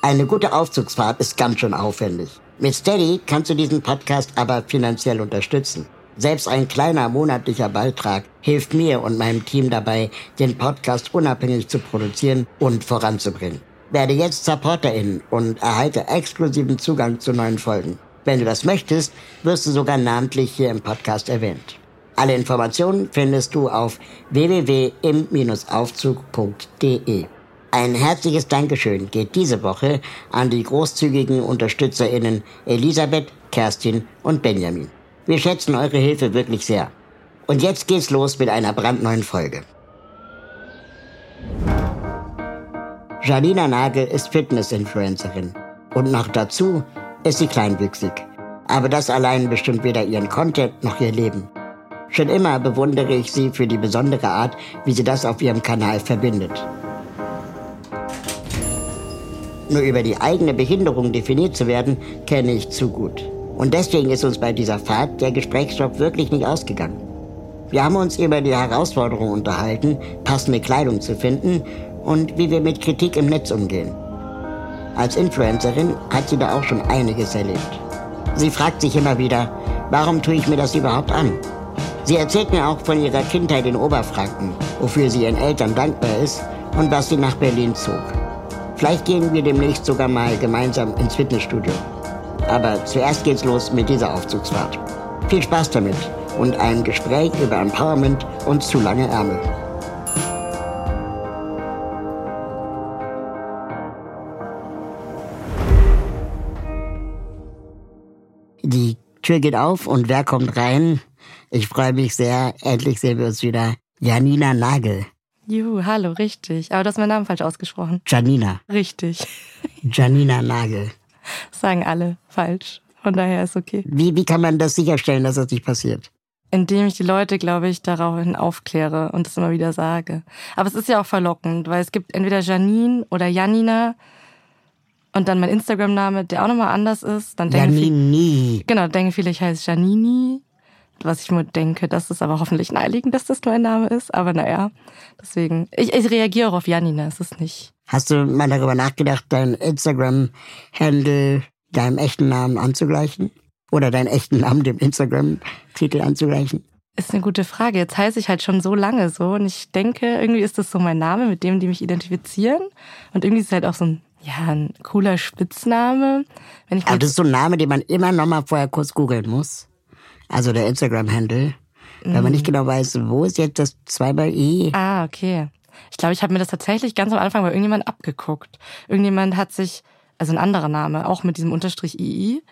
Eine gute Aufzugsfahrt ist ganz schön aufwendig. Mit Steady kannst du diesen Podcast aber finanziell unterstützen. Selbst ein kleiner monatlicher Beitrag hilft mir und meinem Team dabei, den Podcast unabhängig zu produzieren und voranzubringen. Werde jetzt Supporterin und erhalte exklusiven Zugang zu neuen Folgen. Wenn du das möchtest, wirst du sogar namentlich hier im Podcast erwähnt. Alle Informationen findest du auf www.im-aufzug.de. Ein herzliches Dankeschön geht diese Woche an die großzügigen UnterstützerInnen Elisabeth, Kerstin und Benjamin. Wir schätzen eure Hilfe wirklich sehr. Und jetzt geht's los mit einer brandneuen Folge. Janina Nagel ist Fitness-Influencerin. Und noch dazu ist sie kleinwüchsig. Aber das allein bestimmt weder ihren Content noch ihr Leben. Schon immer bewundere ich sie für die besondere Art, wie sie das auf ihrem Kanal verbindet. Nur über die eigene Behinderung definiert zu werden, kenne ich zu gut. Und deswegen ist uns bei dieser Fahrt der Gesprächsstoff wirklich nicht ausgegangen. Wir haben uns über die Herausforderung unterhalten, passende Kleidung zu finden und wie wir mit Kritik im Netz umgehen. Als Influencerin hat sie da auch schon einiges erlebt. Sie fragt sich immer wieder, warum tue ich mir das überhaupt an? Sie erzählt mir auch von ihrer Kindheit in Oberfranken, wofür sie ihren Eltern dankbar ist und was sie nach Berlin zog. Vielleicht gehen wir demnächst sogar mal gemeinsam ins Fitnessstudio. Aber zuerst geht's los mit dieser Aufzugsfahrt. Viel Spaß damit und ein Gespräch über Empowerment und zu lange Ärmel. Die Tür geht auf und wer kommt rein? Ich freue mich sehr. Endlich sehen wir uns wieder. Janina Nagel. Juhu, hallo, richtig. Aber du hast meinen Namen falsch ausgesprochen. Janina. Richtig. Janina Nagel. Das sagen alle falsch. Von daher ist okay. Wie, wie kann man das sicherstellen, dass das nicht passiert? Indem ich die Leute, glaube ich, daraufhin aufkläre und das immer wieder sage. Aber es ist ja auch verlockend, weil es gibt entweder Janine oder Janina und dann mein Instagram-Name, der auch nochmal anders ist. Dann denken viele, Janini. genau, denken viele, ich heiße Janini. Was ich mir denke, das ist aber hoffentlich naheliegend, dass das mein Name ist. Aber naja, deswegen, ich, ich reagiere auch auf Janina, es ist nicht. Hast du mal darüber nachgedacht, dein Instagram-Handle deinem echten Namen anzugleichen? Oder deinen echten Namen dem Instagram-Titel anzugleichen? Ist eine gute Frage. Jetzt heiße ich halt schon so lange so und ich denke, irgendwie ist das so mein Name, mit dem die mich identifizieren. Und irgendwie ist es halt auch so ein, ja, ein cooler Spitzname. Wenn ich Aber das ist so ein Name, den man immer noch mal vorher kurz googeln muss. Also der Instagram-Handle. Weil man nicht genau weiß, wo ist jetzt das zweimal I? Ah, okay. Ich glaube, ich habe mir das tatsächlich ganz am Anfang bei irgendjemand abgeguckt. Irgendjemand hat sich, also ein anderer Name, auch mit diesem Unterstrich II.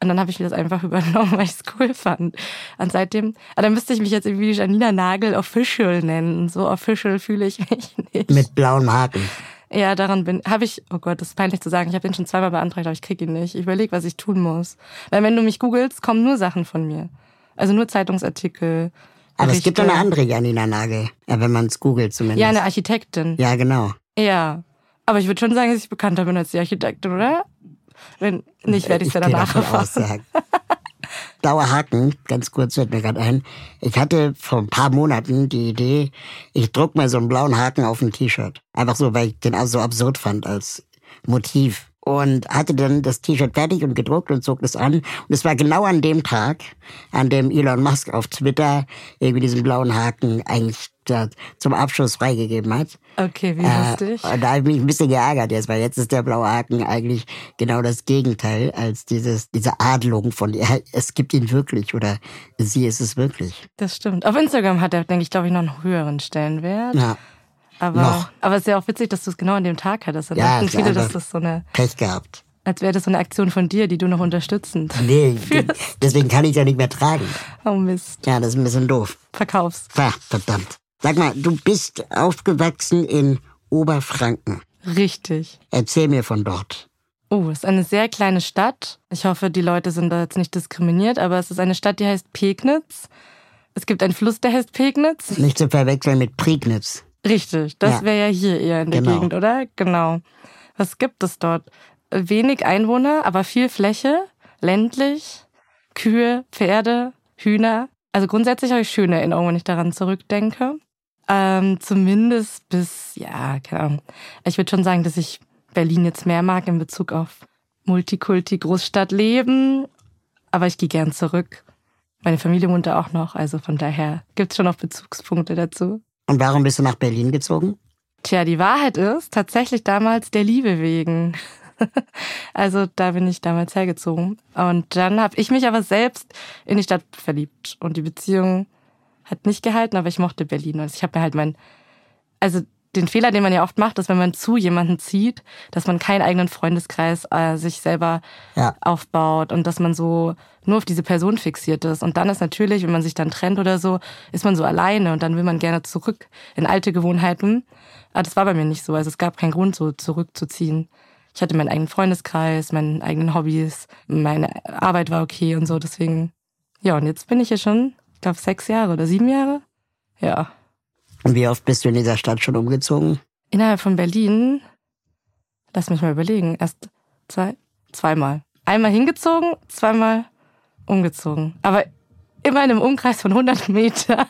Und dann habe ich mir das einfach übernommen, weil ich es cool fand. Und seitdem, aber dann müsste ich mich jetzt irgendwie Janina Nagel Official nennen. So official fühle ich mich nicht. Mit blauem Haken. Ja, daran bin, habe ich, oh Gott, das ist peinlich zu sagen, ich habe den schon zweimal beantragt, aber ich krieg ihn nicht. Ich überlege, was ich tun muss. Weil wenn du mich googelst, kommen nur Sachen von mir. Also nur Zeitungsartikel. Aber es gibt doch eine andere Janina Nagel. Ja, wenn man es googelt zumindest. Ja, eine Architektin. ja, genau. Ja. Aber ich würde schon sagen, dass ich bekannter bin als die Architektin, oder? Wenn nicht, werde ich es ja danach erfahren. aus, ja. Blauer Haken, ganz kurz fällt mir gerade ein. Ich hatte vor ein paar Monaten die Idee, ich druck mal so einen blauen Haken auf ein T-Shirt. Einfach so, weil ich den auch so absurd fand als Motiv. Und hatte dann das T-Shirt fertig und gedruckt und zog das an. Und es war genau an dem Tag, an dem Elon Musk auf Twitter irgendwie diesen blauen Haken eigentlich zum Abschluss freigegeben hat. Okay, wie Äh, lustig. und da habe ich mich ein bisschen geärgert jetzt, weil jetzt ist der blaue Haken eigentlich genau das Gegenteil als dieses, diese Adlung von, es gibt ihn wirklich oder sie ist es wirklich. Das stimmt. Auf Instagram hat er, denke ich, glaube ich, noch einen höheren Stellenwert. Ja, aber, noch. aber es ist ja auch witzig, dass du es genau an dem Tag hattest. Und Ja, viele, dass das so eine, Pech gehabt. als wäre das so eine Aktion von dir, die du noch unterstützend. Nee, deswegen kann ich ja nicht mehr tragen. Oh Mist. Ja, das ist ein bisschen doof. Verkaufs. Ja, verdammt. Sag mal, du bist aufgewachsen in Oberfranken. Richtig. Erzähl mir von dort. Oh, es ist eine sehr kleine Stadt. Ich hoffe, die Leute sind da jetzt nicht diskriminiert, aber es ist eine Stadt, die heißt Pegnitz. Es gibt einen Fluss, der heißt Pegnitz. Nicht zu verwechseln mit Prignitz. Richtig, das Ja. wäre ja hier eher in der Genau. Gegend, oder? Genau. Was gibt es dort? Wenig Einwohner, aber viel Fläche, ländlich, Kühe, Pferde, Hühner. Also grundsätzlich habe ich schöne Erinnerungen, wenn ich daran zurückdenke. Ähm, zumindest bis, ja, keine Ahnung. Ich würde schon sagen, dass ich Berlin jetzt mehr mag in Bezug auf Multikulti, Großstadt leben. Aber ich gehe gern zurück. Meine Familie wohnt da auch noch, also von daher gibt's schon noch Bezugspunkte dazu. Und warum bist du nach Berlin gezogen? Tja, die Wahrheit ist tatsächlich damals der Liebe wegen. also da bin ich damals hergezogen. Und dann habe ich mich aber selbst in die Stadt verliebt. Und die Beziehung hat nicht gehalten, aber ich mochte Berlin. Und ich habe mir halt mein, also den Fehler, den man ja oft macht, ist, wenn man zu jemanden zieht, dass man keinen eigenen Freundeskreis äh, sich selber Ja. aufbaut und dass man so nur auf diese Person fixiert ist. Und dann ist natürlich, wenn man sich dann trennt oder so, ist man so alleine und dann will man gerne zurück in alte Gewohnheiten. Aber das war bei mir nicht so. Also es gab keinen Grund, so zurückzuziehen. Ich hatte meinen eigenen Freundeskreis, meine eigenen Hobbys, meine Arbeit war okay und so. Deswegen, ja, und jetzt bin ich hier schon, ich glaube, sechs Jahre oder sieben Jahre. Ja. Und wie oft bist du in dieser Stadt schon umgezogen? Innerhalb von Berlin, lass mich mal überlegen, erst zwei, zweimal. Einmal hingezogen, zweimal umgezogen. Aber immer in einem Umkreis von 100 Metern.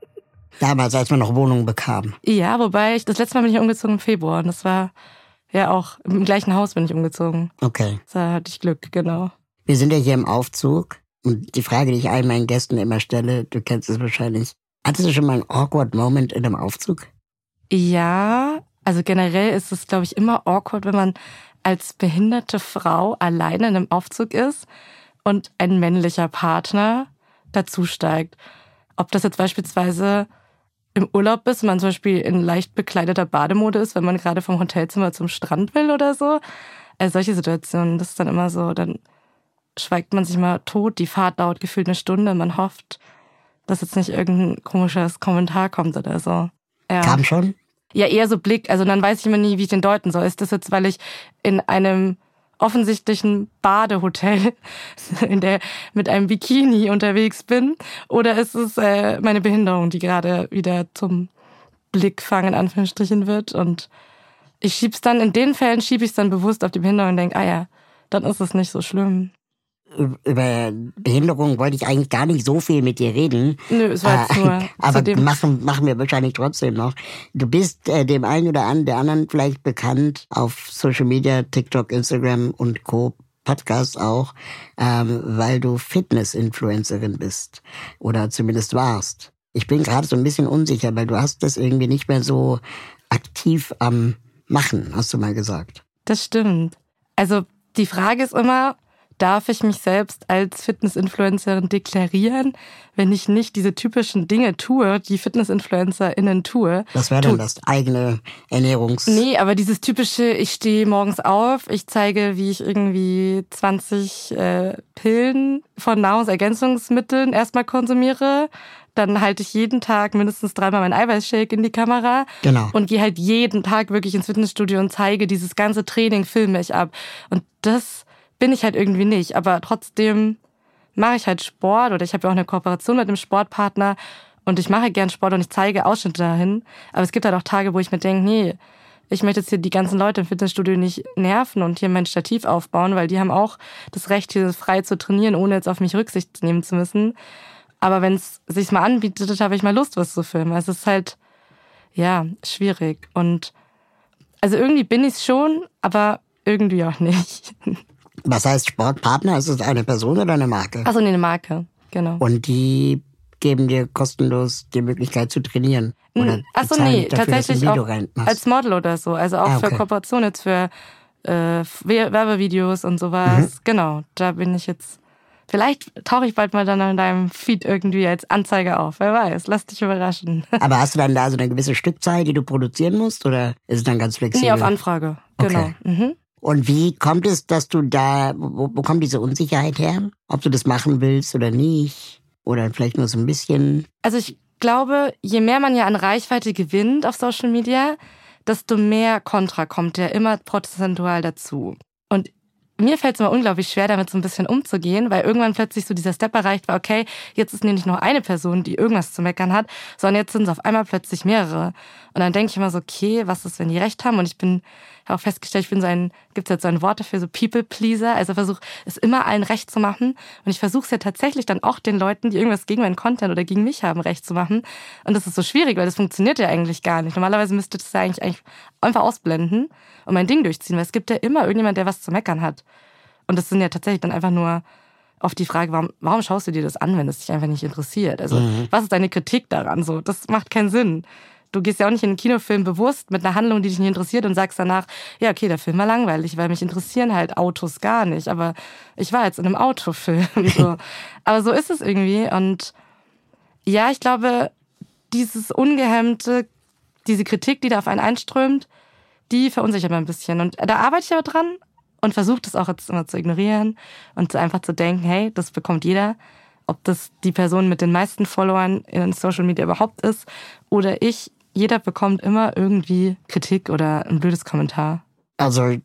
Damals, als man noch Wohnungen bekam. Ja, wobei ich, das letzte Mal bin ich umgezogen im Februar und das war ja auch im gleichen Haus bin ich umgezogen. Okay. Da hatte ich Glück, genau. Wir sind ja hier im Aufzug. Und die Frage, die ich all meinen Gästen immer stelle, du kennst es wahrscheinlich. Hattest du schon mal einen awkward Moment in einem Aufzug? Ja, also generell ist es, glaube ich, immer awkward, wenn man als behinderte Frau alleine in einem Aufzug ist und ein männlicher Partner dazusteigt. Ob das jetzt beispielsweise im Urlaub ist, man zum Beispiel in leicht bekleideter Bademode ist, wenn man gerade vom Hotelzimmer zum Strand will oder so. Also solche Situationen, das ist dann immer so, dann schweigt man sich mal tot, die Fahrt dauert gefühlt eine Stunde, man hofft, dass jetzt nicht irgendein komisches Kommentar kommt oder so. Ja. Kam schon? Ja, eher so Blick. Also dann weiß ich immer nie, wie ich den deuten soll. Ist das jetzt, weil ich in einem offensichtlichen Badehotel in der mit einem Bikini unterwegs bin oder ist es äh, meine Behinderung, die gerade wieder zum Blickfang in Anführungsstrichen wird und ich schieb's dann in den Fällen schiebe ich dann bewusst auf die Behinderung und denke, ah ja, dann ist es nicht so schlimm. Über Behinderung wollte ich eigentlich gar nicht so viel mit dir reden. Nö, es war jetzt Äh, nur aber zu dem machen, machen wir wahrscheinlich trotzdem noch. Du bist äh, dem einen oder an, der anderen vielleicht bekannt auf Social Media, TikTok, Instagram und Co. Podcast auch, ähm, weil du Fitness-Influencerin bist oder zumindest warst. Ich bin gerade so ein bisschen unsicher, weil du hast das irgendwie nicht mehr so aktiv am Machen, hast du mal gesagt. Das stimmt. Also die Frage ist immer, darf ich mich selbst als Fitness-Influencerin deklarieren, wenn ich nicht diese typischen Dinge tue, die Fitness-InfluencerInnen tue? Was wäre denn das eigene Ernährungs... Nee, aber dieses typische, ich stehe morgens auf, ich zeige, wie ich irgendwie 20 äh, Pillen von Nahrungsergänzungsmitteln erstmal konsumiere. Dann halte ich jeden Tag mindestens dreimal meinen Eiweißshake in die Kamera. Genau. Und gehe halt jeden Tag wirklich ins Fitnessstudio und zeige dieses ganze Training, filme ich ab. Und das bin ich halt irgendwie nicht. Aber trotzdem mache ich halt Sport oder ich habe ja auch eine Kooperation mit einem Sportpartner und ich mache gern Sport und ich zeige Ausschnitte dahin. Aber es gibt halt auch Tage, wo ich mir denke, nee, ich möchte jetzt hier die ganzen Leute im Fitnessstudio nicht nerven und hier mein Stativ aufbauen, weil die haben auch das Recht, hier frei zu trainieren, ohne jetzt auf mich Rücksicht nehmen zu müssen. Aber wenn es sich mal anbietet, habe ich mal Lust, was zu filmen. Also es ist halt, ja, schwierig. Und also irgendwie bin ich schon, aber irgendwie auch nicht. Was heißt Sportpartner? Ist es eine Person oder eine Marke? Achso, nee, eine Marke, genau. Und die geben dir kostenlos die Möglichkeit zu trainieren. Oder Achso, nee, dafür, tatsächlich auch als Model oder so. Also auch Ah, für okay. Kooperation jetzt für äh, Werbevideos und sowas. Mhm. Genau, da bin ich jetzt. Vielleicht tauche ich bald mal dann in deinem Feed irgendwie als Anzeige auf. Wer weiß, lass dich überraschen. Aber hast du dann da so eine gewisse Stückzahl, die du produzieren musst? Oder ist es dann ganz flexibel? nee, auf Anfrage. Genau. Okay. Mhm. Und wie kommt es, dass du da, wo, wo kommt diese Unsicherheit her? Ob du das machen willst oder nicht? Oder vielleicht nur so ein bisschen? Also ich glaube, je mehr man ja an Reichweite gewinnt auf Social Media, desto mehr Kontra kommt ja immer prozentual dazu. Und mir fällt es immer unglaublich schwer, damit so ein bisschen umzugehen, weil irgendwann plötzlich so dieser Step erreicht war, okay, jetzt ist nicht nur eine Person, die irgendwas zu meckern hat, sondern jetzt sind es auf einmal plötzlich mehrere. Und dann denke ich immer so, okay, was ist, wenn die recht haben? Und ich bin auch festgestellt, ich bin so ein, gibt es jetzt so ein Wort dafür, so People-Pleaser. Also versuche es immer allen recht zu machen. Und ich versuche es ja tatsächlich dann auch den Leuten, die irgendwas gegen meinen Content oder gegen mich haben, recht zu machen. Und das ist so schwierig, weil das funktioniert ja eigentlich gar nicht. Normalerweise müsste das ja eigentlich, eigentlich einfach ausblenden und mein Ding durchziehen, weil es gibt ja immer irgendjemand, der was zu meckern hat. Und das sind ja tatsächlich dann einfach nur oft die Frage, warum, warum schaust du dir das an, wenn es dich einfach nicht interessiert? Also, mhm. was ist deine Kritik daran? So, das macht keinen Sinn. Du gehst ja auch nicht in einen Kinofilm bewusst mit einer Handlung, die dich nicht interessiert und sagst danach, ja, okay, der Film war langweilig, weil mich interessieren halt Autos gar nicht. Aber ich war jetzt in einem Autofilm. So. Aber so ist es irgendwie. Und ja, ich glaube, dieses ungehemmte, diese Kritik, die da auf einen einströmt, die verunsichert mir ein bisschen. Und da arbeite ich aber dran und versuche das auch jetzt immer zu ignorieren und einfach zu denken, hey, das bekommt jeder ob das die Person mit den meisten Followern in Social Media überhaupt ist oder ich jeder bekommt immer irgendwie Kritik oder ein blödes Kommentar. Also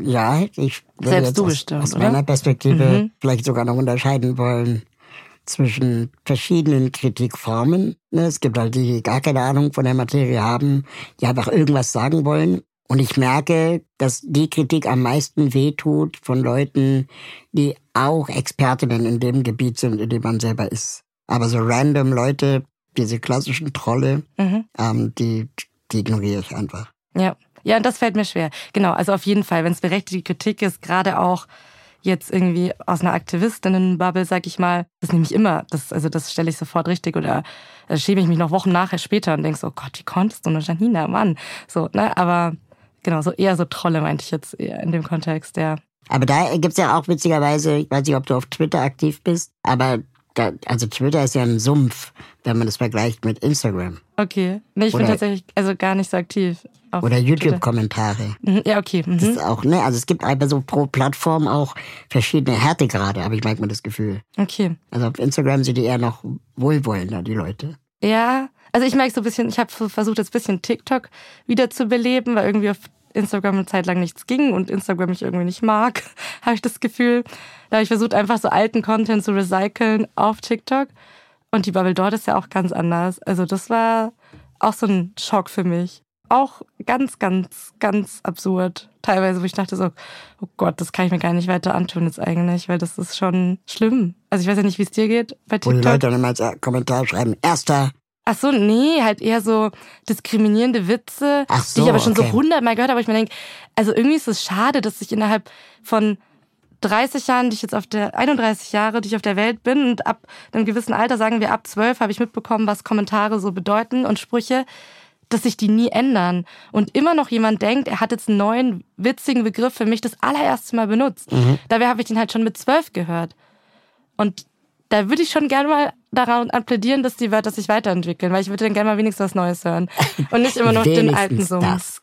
ja, ich würde Selbst du bestimmt, aus, aus meiner Perspektive mhm. vielleicht sogar noch unterscheiden wollen zwischen verschiedenen Kritikformen. Ne, es gibt halt die, die gar keine Ahnung von der Materie haben, die einfach irgendwas sagen wollen. Und ich merke, dass die Kritik am meisten wehtut von Leuten, die auch Expertinnen in dem Gebiet sind, in dem man selber ist. Aber so random Leute, diese klassischen Trolle, mhm. ähm, die, die ignoriere ich einfach. Ja. Ja, und das fällt mir schwer. Genau, also auf jeden Fall, wenn es berechtigte Kritik ist, gerade auch jetzt irgendwie aus einer Aktivistinnenbubble, sag ich mal, das nehme ich immer. Das, also das stelle ich sofort richtig oder da schäme ich mich noch Wochen nachher später und denke so, oh Gott, wie konntest du nur Janina, Mann. So, ne, aber genau, so eher so Trolle meinte ich jetzt eher in dem Kontext, ja. Aber da gibt's ja auch witzigerweise, ich weiß nicht, ob du auf Twitter aktiv bist, aber da, also Twitter ist ja ein Sumpf, wenn man das vergleicht mit Instagram. Okay. Nee, ich bin tatsächlich also gar nicht so aktiv. oder YouTube-Kommentare. Mhm, ja, okay. Mhm. Das ist auch, ne, also es gibt einfach so pro Plattform auch verschiedene Härtegrade, habe ich manchmal das Gefühl. Okay. Also auf Instagram sind die eher noch wohlwollender, die Leute. Ja, also ich merke so ein bisschen, ich habe versucht, jetzt ein bisschen TikTok wieder zu beleben, weil irgendwie auf Instagram eine Zeit lang nichts ging und Instagram mich irgendwie nicht mag, habe ich das Gefühl. Da habe ich versucht, einfach so alten Content zu recyceln auf TikTok. Und die Bubble dort ist ja auch ganz anders. Also das war auch so ein Schock für mich. Auch ganz, ganz, ganz absurd. Teilweise, wo ich dachte so, oh Gott, das kann ich mir gar nicht weiter antun jetzt eigentlich, weil das ist schon schlimm. Also ich weiß ja nicht, wie es dir geht bei TikTok. Wo die Leute dann immer als Kommentar schreiben, erster Ach so, nee, halt eher so diskriminierende Witze, so, die ich aber schon okay. so hundertmal gehört habe. Aber ich mir denke, also irgendwie ist es schade, dass ich innerhalb von 30 Jahren, die ich jetzt auf der 31 Jahre, die ich auf der Welt bin und ab einem gewissen Alter, sagen wir ab 12, habe ich mitbekommen, was Kommentare so bedeuten und Sprüche, dass sich die nie ändern und immer noch jemand denkt, er hat jetzt einen neuen witzigen Begriff für mich das allererste Mal benutzt. Mhm. Dabei habe ich den halt schon mit 12 gehört. Und da würde ich schon gerne mal daran plädieren, dass die Wörter sich weiterentwickeln, weil ich würde dann gerne mal wenigstens was Neues hören und nicht immer noch den alten Sumpf.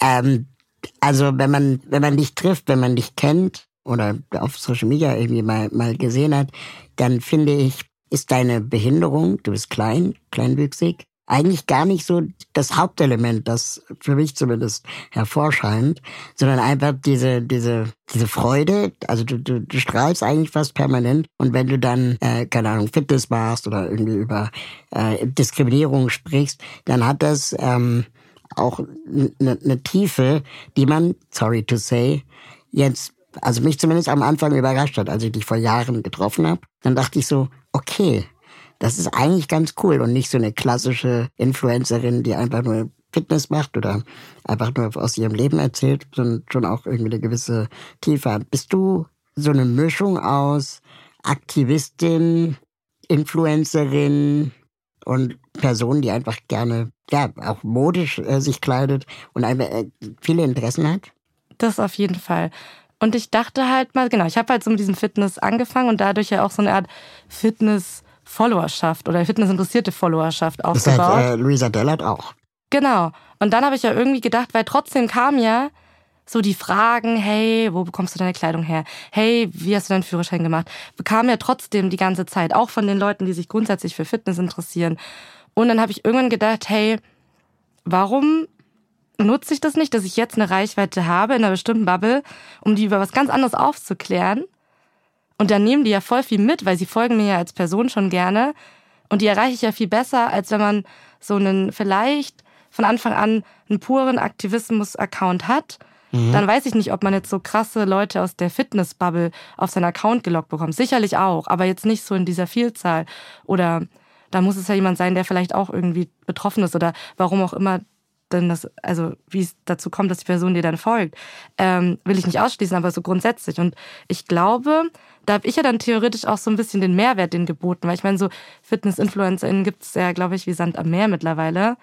Ähm, also wenn man wenn man dich trifft, wenn man dich kennt oder auf Social Media irgendwie mal mal gesehen hat, dann finde ich, ist deine Behinderung, du bist klein, kleinwüchsig, eigentlich gar nicht so das Hauptelement, das für mich zumindest hervorscheint, sondern einfach diese, diese, diese Freude. Also du, du, du strahlst eigentlich fast permanent. Und wenn du dann, äh, keine Ahnung, Fitness machst oder irgendwie über äh, Diskriminierung sprichst, dann hat das ähm, auch eine ne Tiefe, die man, sorry to say, jetzt also mich zumindest am Anfang überrascht hat, als ich dich vor Jahren getroffen habe. Dann dachte ich so, okay, das ist eigentlich ganz cool und nicht so eine klassische Influencerin, die einfach nur Fitness macht oder einfach nur aus ihrem Leben erzählt, sondern schon auch irgendwie eine gewisse Tiefe hat. Bist du so eine Mischung aus Aktivistin, Influencerin und Person, die einfach gerne, ja, auch modisch äh, sich kleidet und einfach äh, viele Interessen hat? Das auf jeden Fall. Und ich dachte halt mal, genau, ich habe halt so mit diesem Fitness angefangen und dadurch ja auch so eine Art Fitness Followerschaft oder fitnessinteressierte Followerschaft aufgebaut. Das hat äh, Luisa Dellert auch. Genau. Und dann habe ich ja irgendwie gedacht, weil trotzdem kam ja so die Fragen, hey, wo bekommst du deine Kleidung her? Hey, wie hast du deinen Führerschein gemacht? Bekam ja trotzdem die ganze Zeit, auch von den Leuten, die sich grundsätzlich für Fitness interessieren. Und dann habe ich irgendwann gedacht, hey, warum nutze ich das nicht, dass ich jetzt eine Reichweite habe in einer bestimmten Bubble, um die über was ganz anderes aufzuklären. Und dann nehmen die ja voll viel mit, weil sie folgen mir ja als Person schon gerne. Und die erreiche ich ja viel besser, als wenn man so einen vielleicht von Anfang an einen puren Aktivismus-Account hat. Mhm. Dann weiß ich nicht, ob man jetzt so krasse Leute aus der Fitness-Bubble auf seinen Account gelockt bekommt. Sicherlich auch, aber jetzt nicht so in dieser Vielzahl. Oder da muss es ja jemand sein, der vielleicht auch irgendwie betroffen ist oder warum auch immer denn das, also wie es dazu kommt, dass die Person dir dann folgt, ähm, will ich nicht ausschließen, aber so grundsätzlich. Und ich glaube, da habe ich ja dann theoretisch auch so ein bisschen den Mehrwert den geboten, weil ich meine, so Fitness-InfluencerInnen gibt es ja, glaube ich, wie Sand am Meer mittlerweile.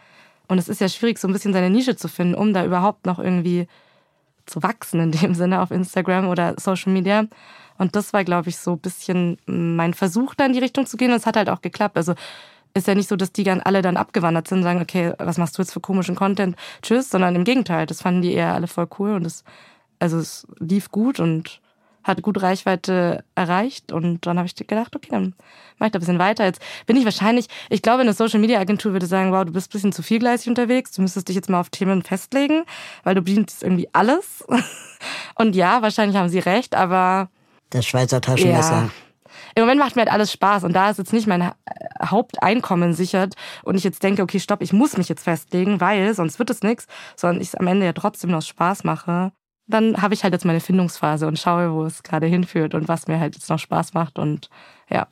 Und es ist ja schwierig, so ein bisschen seine Nische zu finden, um da überhaupt noch irgendwie zu wachsen in dem Sinne auf Instagram oder Social Media. Und das war, glaube ich, so ein bisschen mein Versuch, da in die Richtung zu gehen. Und es hat halt auch geklappt. Also ist ja nicht so, dass die dann alle dann abgewandert sind und sagen, okay, was machst du jetzt für komischen Content? Tschüss, sondern im Gegenteil, das fanden die eher alle voll cool und es, also es lief gut und hat gut Reichweite erreicht und dann habe ich gedacht, okay, dann mache ich da ein bisschen weiter. Jetzt bin ich wahrscheinlich, ich glaube, eine Social Media Agentur würde sagen, wow, du bist ein bisschen zu vielgleisig unterwegs, du müsstest dich jetzt mal auf Themen festlegen, weil du bedienst irgendwie alles. Und ja, wahrscheinlich haben sie recht, aber das Schweizer Taschenmesser. Ja. Im Moment macht mir halt alles Spaß und da ist jetzt nicht mein Haupteinkommen sichert und ich jetzt denke, okay, stopp, ich muss mich jetzt festlegen, weil sonst wird es nichts, sondern ich es am Ende ja trotzdem noch Spaß mache, dann habe ich halt jetzt meine Findungsphase und schaue, wo es gerade hinführt und was mir halt jetzt noch Spaß macht und ja.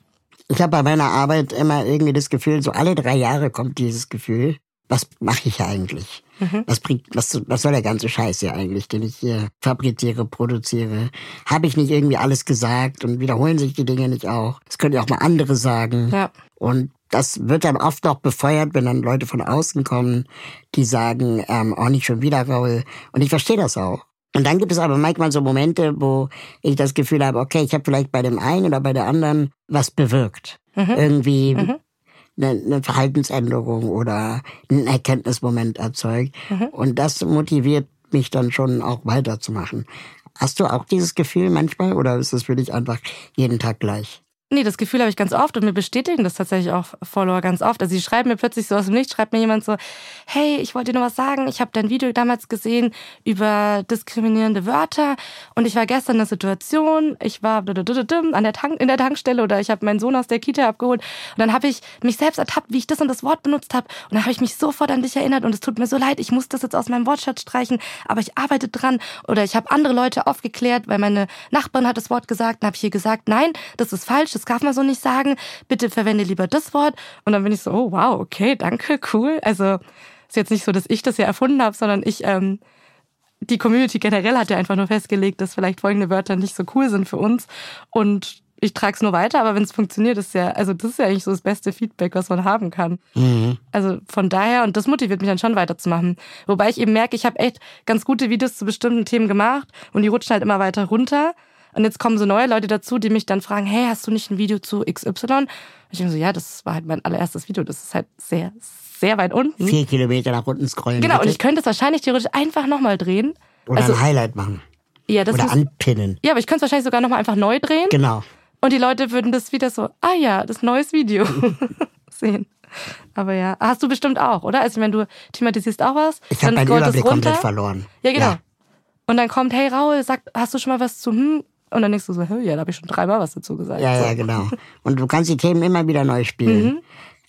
Ich habe bei meiner Arbeit immer irgendwie das Gefühl, so alle drei Jahre kommt dieses Gefühl, was mache ich eigentlich? Mhm. Was bringt, was, was soll der ganze Scheiß hier eigentlich, den ich hier fabriziere, produziere? Habe ich nicht irgendwie alles gesagt und wiederholen sich die Dinge nicht auch? Das können ja auch mal andere sagen. Ja. Und das wird dann oft auch befeuert, wenn dann Leute von außen kommen, die sagen, ähm, oh, nicht schon wieder, Raul. Und ich verstehe das auch. Und dann gibt es aber manchmal so Momente, wo ich das Gefühl habe, okay, ich habe vielleicht bei dem einen oder bei der anderen was bewirkt. Mhm. Irgendwie mhm. Eine, eine, Verhaltensänderung oder einen Erkenntnismoment erzeugt. Mhm. Und das motiviert mich dann schon auch weiterzumachen. Hast du auch dieses Gefühl manchmal oder ist es für dich einfach jeden Tag gleich? Nee, das Gefühl habe ich ganz oft und mir bestätigen das tatsächlich auch Follower ganz oft. Also sie schreiben mir plötzlich so aus dem Nichts, schreibt mir jemand so, hey, ich wollte dir nur was sagen, ich habe dein Video damals gesehen über diskriminierende Wörter und ich war gestern in der Situation, ich war an der Tank, in der Tankstelle oder ich habe meinen Sohn aus der Kita abgeholt und dann habe ich mich selbst ertappt, wie ich das und das Wort benutzt habe und dann habe ich mich sofort an dich erinnert und es tut mir so leid, ich muss das jetzt aus meinem Wortschatz streichen, aber ich arbeite dran oder ich habe andere Leute aufgeklärt, weil meine Nachbarin hat das Wort gesagt, dann habe ich ihr gesagt, nein, das ist falsch, das darf man so nicht sagen, bitte verwende lieber das Wort. Und dann bin ich so, oh wow, okay, danke, cool. Also ist jetzt nicht so, dass ich das ja erfunden habe, sondern ich, ähm, die Community generell hat ja einfach nur festgelegt, dass vielleicht folgende Wörter nicht so cool sind für uns. Und ich trage es nur weiter, aber wenn es funktioniert, ist ja, also das ist ja eigentlich so das beste Feedback, was man haben kann. Mhm. Also von daher, und das motiviert mich dann schon weiterzumachen. Wobei ich eben merke, ich habe echt ganz gute Videos zu bestimmten Themen gemacht und die rutschen halt immer weiter runter. Und jetzt kommen so neue Leute dazu, die mich dann fragen, hey, hast du nicht ein Video zu XY? Und ich denke so, ja, das war halt mein allererstes Video. Das ist halt sehr, sehr weit unten. Vier Kilometer nach unten scrollen. Genau, bitte. und ich könnte es wahrscheinlich theoretisch einfach nochmal drehen. Oder also, ein Highlight machen. Ja, das Oder muss, anpinnen. Ja, aber ich könnte es wahrscheinlich sogar nochmal einfach neu drehen. Genau. Und die Leute würden das wieder so, ah ja, das neues Video sehen. Aber ja, hast du bestimmt auch, oder? Also wenn du thematisierst auch was, ich habe meinen Überblick komplett verloren. Ja, genau. Ja. Und dann kommt, hey Raul, sag, hast du schon mal was zu hm, und dann denkst du so, hey, ja, da habe ich schon dreimal was dazu gesagt. Ja, so. ja, genau. Und du kannst die Themen immer wieder neu spielen. Mhm.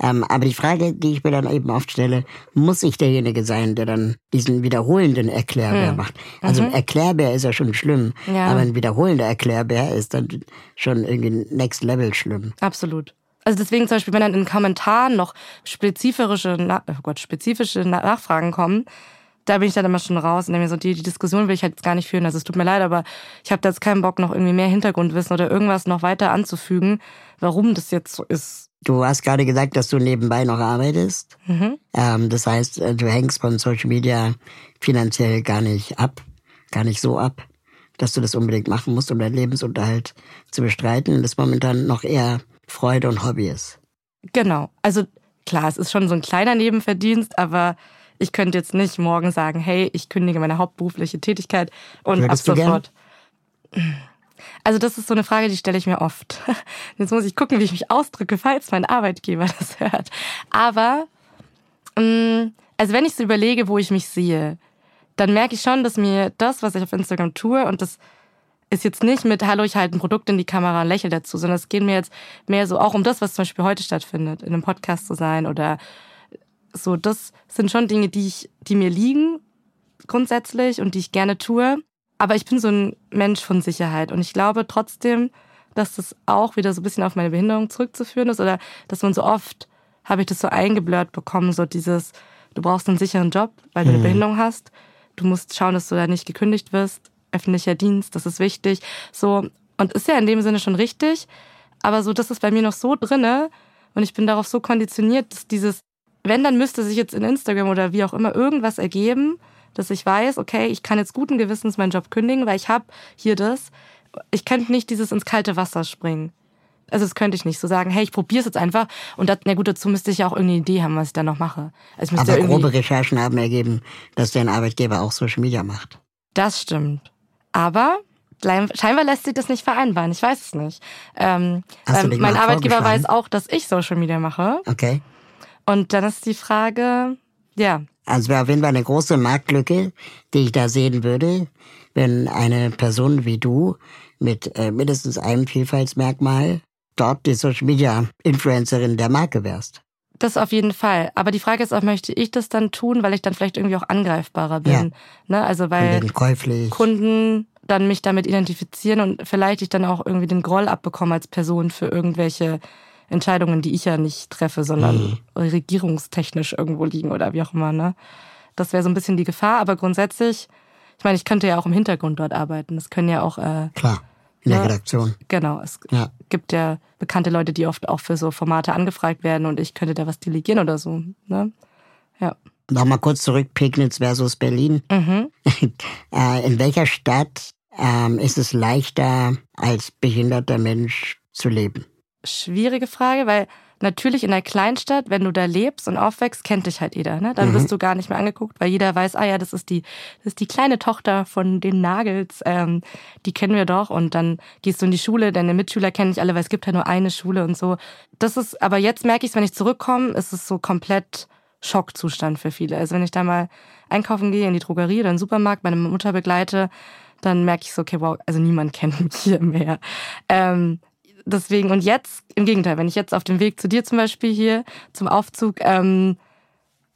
Ähm, aber die Frage, die ich mir dann eben oft stelle, muss ich derjenige sein, der dann diesen wiederholenden Erklärbär mhm. macht? Also mhm. Erklärbär ist ja schon schlimm, ja. aber ein wiederholender Erklärbär ist dann schon irgendwie next level schlimm. Absolut. Also deswegen zum Beispiel, wenn dann in den Kommentaren noch spezifische, oh Gott, spezifische Nachfragen kommen, da bin ich dann immer schon raus und denke mir so, die, die Diskussion will ich halt jetzt gar nicht führen. Also es tut mir leid, aber ich habe da jetzt keinen Bock, noch irgendwie mehr Hintergrundwissen oder irgendwas noch weiter anzufügen, warum das jetzt so ist. Du hast gerade gesagt, dass du nebenbei noch arbeitest. Mhm. Ähm, das heißt, äh, du hängst von Social Media finanziell gar nicht ab, gar nicht so ab, dass du das unbedingt machen musst, um deinen Lebensunterhalt zu bestreiten. Das momentan noch eher Freude und Hobby ist. Genau. Also klar, es ist schon so ein kleiner Nebenverdienst, aber ich könnte jetzt nicht morgen sagen, hey, ich kündige meine hauptberufliche Tätigkeit und ab sofort. Also das ist so eine Frage, die stelle ich mir oft. Jetzt muss ich gucken, wie ich mich ausdrücke, falls mein Arbeitgeber das hört. Aber mm, also wenn ich so überlege, wo ich mich sehe, dann merke ich schon, dass mir das, was ich auf Instagram tue, und das ist jetzt nicht mit, hallo, ich halte ein Produkt in die Kamera und lächle dazu, sondern es geht mir jetzt mehr so auch um das, was zum Beispiel heute stattfindet, in einem Podcast zu sein oder so. Das sind schon Dinge, die ich, die mir liegen grundsätzlich und die ich gerne tue. Aber ich bin so ein Mensch von Sicherheit und ich glaube trotzdem, dass das auch wieder so ein bisschen auf meine Behinderung zurückzuführen ist oder dass man so oft habe ich das so eingeblurrt bekommen, so dieses, du brauchst einen sicheren Job, weil du eine Behinderung hast. Du musst schauen, dass du da nicht gekündigt wirst. Öffentlicher Dienst, das ist wichtig. So, und ist ja in dem Sinne schon richtig. Aber so, das ist bei mir noch so drinne und ich bin darauf so konditioniert, dass dieses, wenn, dann müsste sich jetzt in Instagram oder wie auch immer irgendwas ergeben, dass ich weiß, okay, ich kann jetzt guten Gewissens meinen Job kündigen, weil ich habe hier das. Ich könnte nicht dieses ins kalte Wasser springen. Also das könnte ich nicht so sagen, hey, ich probiere es jetzt einfach und das, na gut, dazu müsste ich ja auch irgendeine Idee haben, was ich dann noch mache. Also Aber ja grobe Recherchen haben ergeben, dass dein Arbeitgeber auch Social Media macht. Das stimmt. Aber scheinbar lässt sich das nicht vereinbaren. Ich weiß es nicht. Ähm, ähm, mein Arbeitgeber weiß auch, dass ich Social Media mache. Okay? Und dann ist die Frage, ja, Also es wäre auf jeden Fall eine große Marktlücke, die ich da sehen würde, wenn eine Person wie du mit äh, mindestens einem Vielfaltsmerkmal dort die Social Media Influencerin der Marke wärst. Das auf jeden Fall. Aber die Frage ist auch, möchte ich das dann tun, weil ich dann vielleicht irgendwie auch angreifbarer bin? Ja. Ne? Also weil. Kunden dann mich damit identifizieren und vielleicht ich dann auch irgendwie den Groll abbekomme als Person für irgendwelche Entscheidungen, die ich ja nicht treffe, sondern regierungstechnisch irgendwo liegen oder wie auch immer. Ne? Das wäre so ein bisschen die Gefahr. Aber grundsätzlich, ich meine, ich könnte ja auch im Hintergrund dort arbeiten. Das können ja auch äh, Klar, in der Ja. Redaktion. Genau, es Ja. gibt ja bekannte Leute, die oft auch für so Formate angefragt werden und ich könnte da was delegieren oder so. Ne? Ja. Nochmal kurz zurück, Pegnitz versus Berlin. Mhm. äh, in welcher Stadt ähm, ist es leichter, als behinderter Mensch zu leben? Schwierige Frage, weil natürlich in der Kleinstadt, wenn du da lebst und aufwächst, kennt dich halt jeder. Ne? Dann wirst du gar nicht mehr angeguckt, weil jeder weiß, ah ja, das ist die, das ist die kleine Tochter von den Nagels, ähm, die kennen wir doch. Und dann gehst du in die Schule, deine Mitschüler kennen dich alle, weil es gibt ja nur eine Schule und so. Das ist, aber jetzt merke ich es, wenn ich zurückkomme, ist es so komplett Schockzustand für viele. Also wenn ich da mal einkaufen gehe in die Drogerie oder in den Supermarkt, meine Mutter begleite, dann merke ich so, okay, wow, also niemand kennt mich hier mehr. Ähm, deswegen, und jetzt, im Gegenteil, wenn ich jetzt auf dem Weg zu dir zum Beispiel hier zum Aufzug, ähm,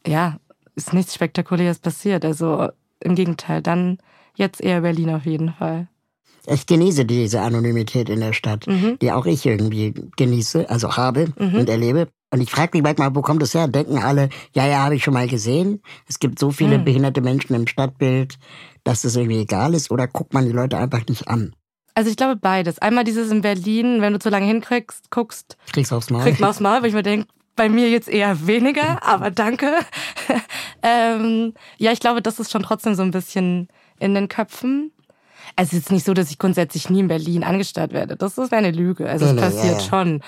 ja, ist nichts Spektakuläres passiert. Also im Gegenteil, dann jetzt eher Berlin auf jeden Fall. Ich genieße diese Anonymität in der Stadt, die auch ich irgendwie genieße, also habe und erlebe. Und ich frage mich manchmal, wo kommt das her? Denken alle, ja, ja, habe ich schon mal gesehen. Es gibt so viele behinderte Menschen im Stadtbild, dass das irgendwie egal ist. Oder guckt man die Leute einfach nicht an? Also ich glaube beides. Einmal dieses in Berlin, wenn du zu lange hinkriegst, guckst, Kriegst aufs Maul. kriegt man aufs Maul, wo ich mir denke, bei mir jetzt eher weniger, aber danke. ähm, ja, ich glaube, das ist schon trotzdem so ein bisschen in den Köpfen. Also es ist nicht so, dass ich grundsätzlich nie in Berlin angestarrt werde. Das ist eine Lüge. Also es passiert ja, ja. schon.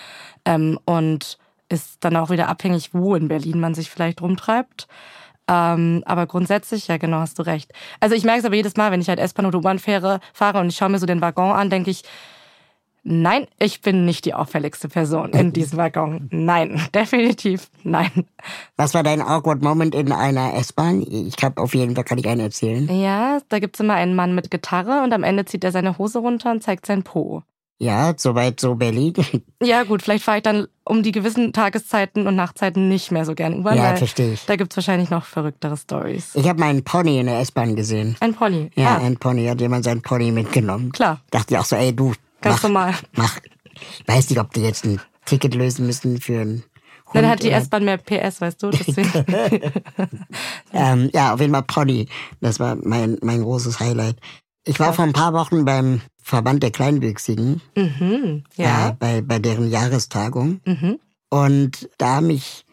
Ähm, und ist dann auch wieder abhängig, wo in Berlin man sich vielleicht rumtreibt. Ähm, aber grundsätzlich, ja genau, hast du recht. Also ich merke es aber jedes Mal, wenn ich halt S-Bahn oder U-Bahn fahre, fahre und ich schaue mir so den Waggon an, denke ich, nein, ich bin nicht die auffälligste Person in diesem Waggon. Nein, definitiv nein. Was war dein awkward Moment in einer S-Bahn? Ich habe auf jeden Fall, kann ich einen erzählen. Ja, da gibt's immer einen Mann mit Gitarre und am Ende zieht er seine Hose runter und zeigt sein Po. Ja, soweit so Berlin. Ja gut, vielleicht fahre ich dann um die gewissen Tageszeiten und Nachtzeiten nicht mehr so gern U-Bahn. Ja, verstehe ich. Da gibt's wahrscheinlich noch verrücktere Stories. Ich habe meinen Pony in der S-Bahn gesehen. Ein Pony. Ja, ah, ein Pony, hat jemand seinen Pony mitgenommen. Klar. Dachte ich auch so, ey, du, Ganz mach, normal. mach. Ich weiß nicht, ob die jetzt ein Ticket lösen müssen für einen Hund. Dann hat die S-Bahn mehr PS, weißt du? Deswegen. Ähm, ja, auf jeden Fall Pony. Das war mein, mein großes Highlight. Ich war vor ein paar Wochen beim Verband der Kleinwüchsigen, mhm, äh, ja. bei, bei deren Jahrestagung. Mhm. Und da haben mich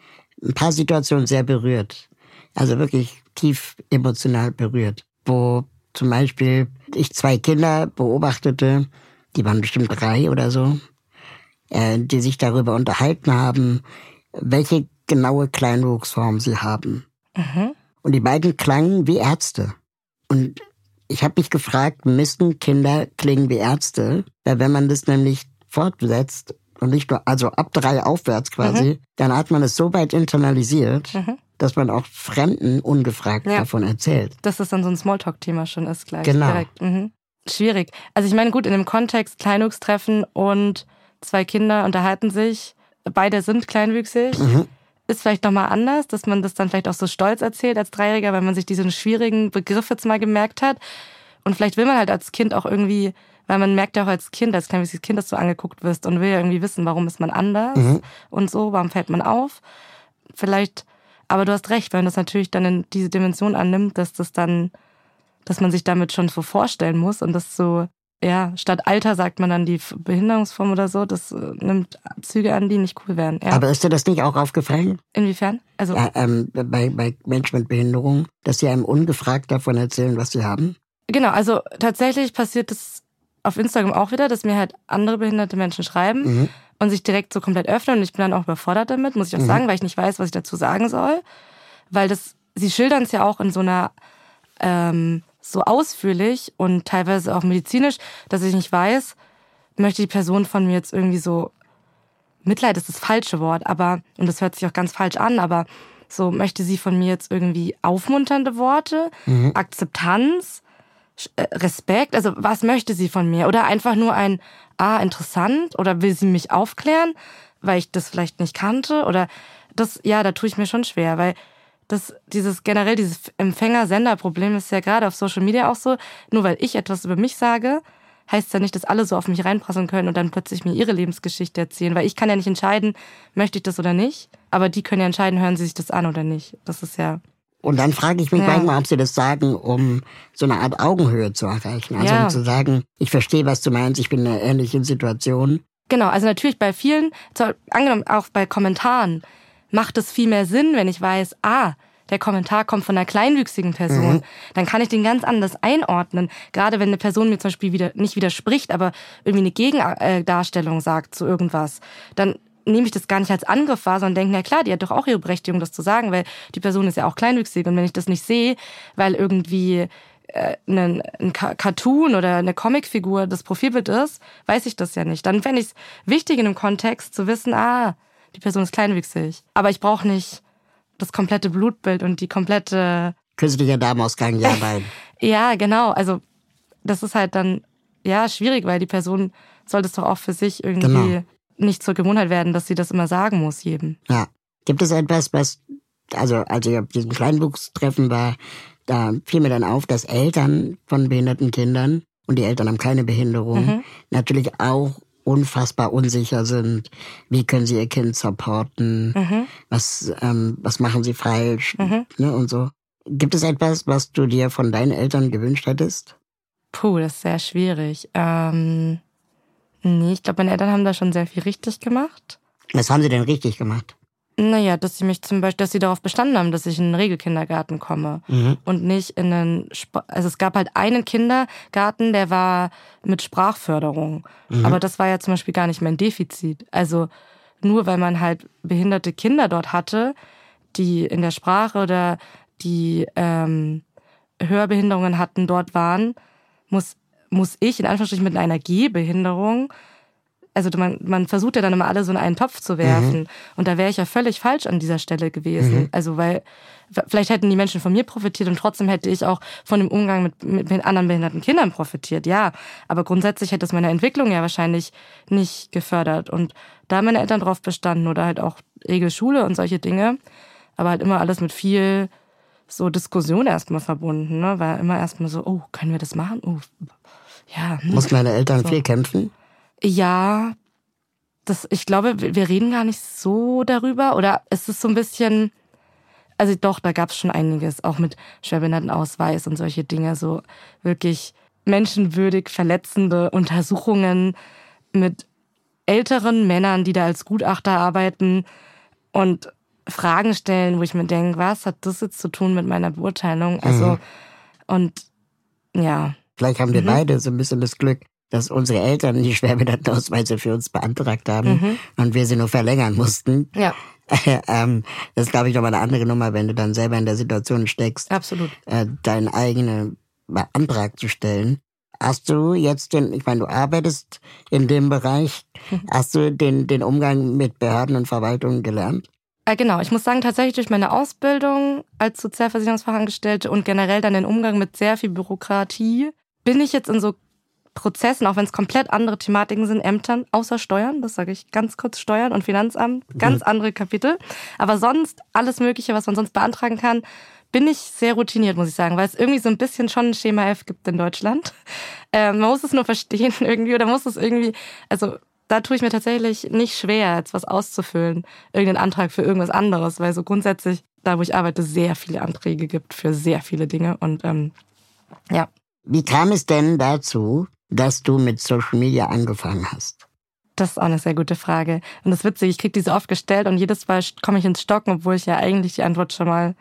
ein paar Situationen sehr berührt. Also wirklich tief emotional berührt. Wo zum Beispiel ich zwei Kinder beobachtete, die waren bestimmt drei oder so, äh, die sich darüber unterhalten haben, welche genaue Kleinwuchsform sie haben. Und die beiden klangen wie Ärzte. Und ich habe mich gefragt, müssen Kinder klingen wie Ärzte? Weil wenn man das nämlich fortsetzt und nicht nur, also ab drei aufwärts quasi, dann hat man es so weit internalisiert, dass man auch Fremden ungefragt Ja. davon erzählt. Dass das dann so ein Smalltalk-Thema schon ist gleich. Genau. Direkt. Mhm. Schwierig. Also ich meine, gut, in dem Kontext Kleinwuchstreffen und zwei Kinder unterhalten sich, beide sind kleinwüchsig. Mhm. Ist vielleicht nochmal anders, dass man das dann vielleicht auch so stolz erzählt als Dreijähriger, weil man sich diesen schwierigen Begriff jetzt mal gemerkt hat. Und vielleicht will man halt als Kind auch irgendwie, weil man merkt ja auch als Kind, als kleinwüchsiges Kind, dass du angeguckt wirst und will ja irgendwie wissen, warum ist man anders und so, warum fällt man auf. Vielleicht, aber du hast recht, wenn das natürlich dann in diese Dimension annimmt, dass das dann, dass man sich damit schon so vorstellen muss und das so, ja, statt Alter sagt man dann die Behinderungsform oder so, das äh, nimmt Züge an, die nicht cool wären. Ja. Aber ist dir das nicht auch aufgefallen? Inwiefern? Also, Ja, ähm, bei, bei Menschen mit Behinderung, dass sie einem ungefragt davon erzählen, was sie haben? Genau, also tatsächlich passiert es auf Instagram auch wieder, dass mir halt andere behinderte Menschen schreiben und sich direkt so komplett öffnen und ich bin dann auch überfordert damit, muss ich auch sagen, weil ich nicht weiß, was ich dazu sagen soll. Weil das, sie schildern es ja auch in so einer ähm, so ausführlich und teilweise auch medizinisch, dass ich nicht weiß, möchte die Person von mir jetzt irgendwie so Mitleid ist das falsche Wort, aber, und das hört sich auch ganz falsch an, aber so möchte sie von mir jetzt irgendwie aufmunternde Worte, Akzeptanz, Sch- äh, Respekt, also was möchte sie von mir? Oder einfach nur ein, ah, interessant, oder will sie mich aufklären, weil ich das vielleicht nicht kannte? Oder das, ja, da tue ich mir schon schwer, weil das, dieses generell, dieses Empfänger-Sender-Problem ist ja gerade auf Social Media auch so, nur weil ich etwas über mich sage, heißt ja nicht, dass alle so auf mich reinprasseln können und dann plötzlich mir ihre Lebensgeschichte erzählen, weil ich kann ja nicht entscheiden, möchte ich das oder nicht, aber die können ja entscheiden, hören sie sich das an oder nicht. Das ist ja, Und dann frage ich mich Ja. manchmal, ob sie das sagen, um so eine Art Augenhöhe zu erreichen. Also Ja. um zu sagen, ich verstehe, was du meinst, ich bin in einer ähnlichen Situation. Genau, also natürlich bei vielen, angenommen auch bei Kommentaren, macht es viel mehr Sinn, wenn ich weiß, ah, der Kommentar kommt von einer kleinwüchsigen Person, dann kann ich den ganz anders einordnen. Gerade wenn eine Person mir zum Beispiel wieder, nicht widerspricht, aber irgendwie eine Gegendarstellung sagt zu irgendwas, dann nehme ich das gar nicht als Angriff wahr, sondern denke, na klar, die hat doch auch ihre Berechtigung, das zu sagen, weil die Person ist ja auch kleinwüchsig. Und wenn ich das nicht sehe, weil irgendwie äh, ein, ein Cartoon oder eine Comicfigur das Profilbild ist, weiß ich das ja nicht. Dann fände ich es wichtig in einem Kontext zu wissen, ah, die Person ist kleinwüchsig. Aber ich brauche nicht das komplette Blutbild und die komplette, Künstlicher Darmausgang, ja, nein. ja, genau. Also das ist halt dann, ja, schwierig, weil die Person soll das doch auch für sich irgendwie Genau. nicht zur Gewohnheit werden, dass sie das immer sagen muss jedem. Ja. Gibt es etwas, was, also als ich auf diesem Kleinwuchstreffen war, da fiel mir dann auf, dass Eltern von behinderten Kindern, und die Eltern haben keine Behinderung, natürlich auch unfassbar unsicher sind. Wie können sie ihr Kind supporten? Was, ähm, was machen sie falsch? Ne, und so. Gibt es etwas, was du dir von deinen Eltern gewünscht hättest? Puh, das ist sehr schwierig. Ähm, nee, ich glaube, meine Eltern haben da schon sehr viel richtig gemacht. Was haben sie denn richtig gemacht? Naja, dass sie mich zum Beispiel, dass sie darauf bestanden haben, dass ich in einen Regelkindergarten komme. Und nicht in einen, Sp also es gab halt einen Kindergarten, der war mit Sprachförderung, aber das war ja zum Beispiel gar nicht mein Defizit. Also nur weil man halt behinderte Kinder dort hatte, die in der Sprache oder die ähm, Hörbehinderungen hatten, dort waren, muss muss ich in Anführungsstrichen mit einer Gehbehinderung also man, man versucht ja dann immer alle so in einen Topf zu werfen. Und da wäre ich ja völlig falsch an dieser Stelle gewesen. Also weil vielleicht hätten die Menschen von mir profitiert und trotzdem hätte ich auch von dem Umgang mit, mit, mit anderen behinderten Kindern profitiert. Ja, aber grundsätzlich hätte es meine Entwicklung ja wahrscheinlich nicht gefördert. Und da meine Eltern drauf bestanden oder halt auch Regelschule und solche Dinge. Aber halt immer alles mit viel so Diskussion erstmal verbunden. Ne? War immer erstmal so, oh, können wir das machen? Oh, ja. hm. Mussten deine Eltern So. viel kämpfen? Ja, das, ich glaube, wir reden gar nicht so darüber. Oder es ist so ein bisschen, also doch, da gab es schon einiges, auch mit Schwerbehindertenausweis und solche Dinge, so wirklich menschenwürdig verletzende Untersuchungen mit älteren Männern, die da als Gutachter arbeiten und Fragen stellen, wo ich mir denke, was hat das jetzt zu tun mit meiner Beurteilung? Also, und ja, Vielleicht haben wir beide so ein bisschen das Glück, dass unsere Eltern die Schwerbehindertenausweise für uns beantragt haben und wir sie nur verlängern mussten. ja, ähm, das ist, glaube ich, nochmal eine andere Nummer, wenn du dann selber in der Situation steckst, absolut. äh, deinen eigenen Antrag zu stellen. Hast du jetzt den, ich meine, du arbeitest in dem Bereich, hast du den, den Umgang mit Behörden und Verwaltungen gelernt? Äh, genau, ich muss sagen, tatsächlich durch meine Ausbildung als Sozialversicherungsfachangestellte und generell dann den Umgang mit sehr viel Bürokratie bin ich jetzt in so Prozessen, auch wenn es komplett andere Thematiken sind, Ämtern, außer Steuern, das sage ich ganz kurz, Steuern und Finanzamt, ganz mhm. andere Kapitel. Aber sonst alles Mögliche, was man sonst beantragen kann, bin ich sehr routiniert, muss ich sagen, weil es irgendwie so ein bisschen schon ein Schema F gibt in Deutschland. Ähm, man muss es nur verstehen irgendwie oder muss es irgendwie, also da tue ich mir tatsächlich nicht schwer, jetzt was auszufüllen, irgendeinen Antrag für irgendwas anderes, weil so grundsätzlich da, wo ich arbeite, sehr viele Anträge gibt für sehr viele Dinge und ähm, ja. Wie kam es denn dazu, dass du mit Social Media angefangen hast? Das ist auch eine sehr gute Frage. Und das ist witzig, ich kriege diese oft gestellt und jedes Mal komme ich ins Stocken, obwohl ich ja eigentlich die Antwort schon mal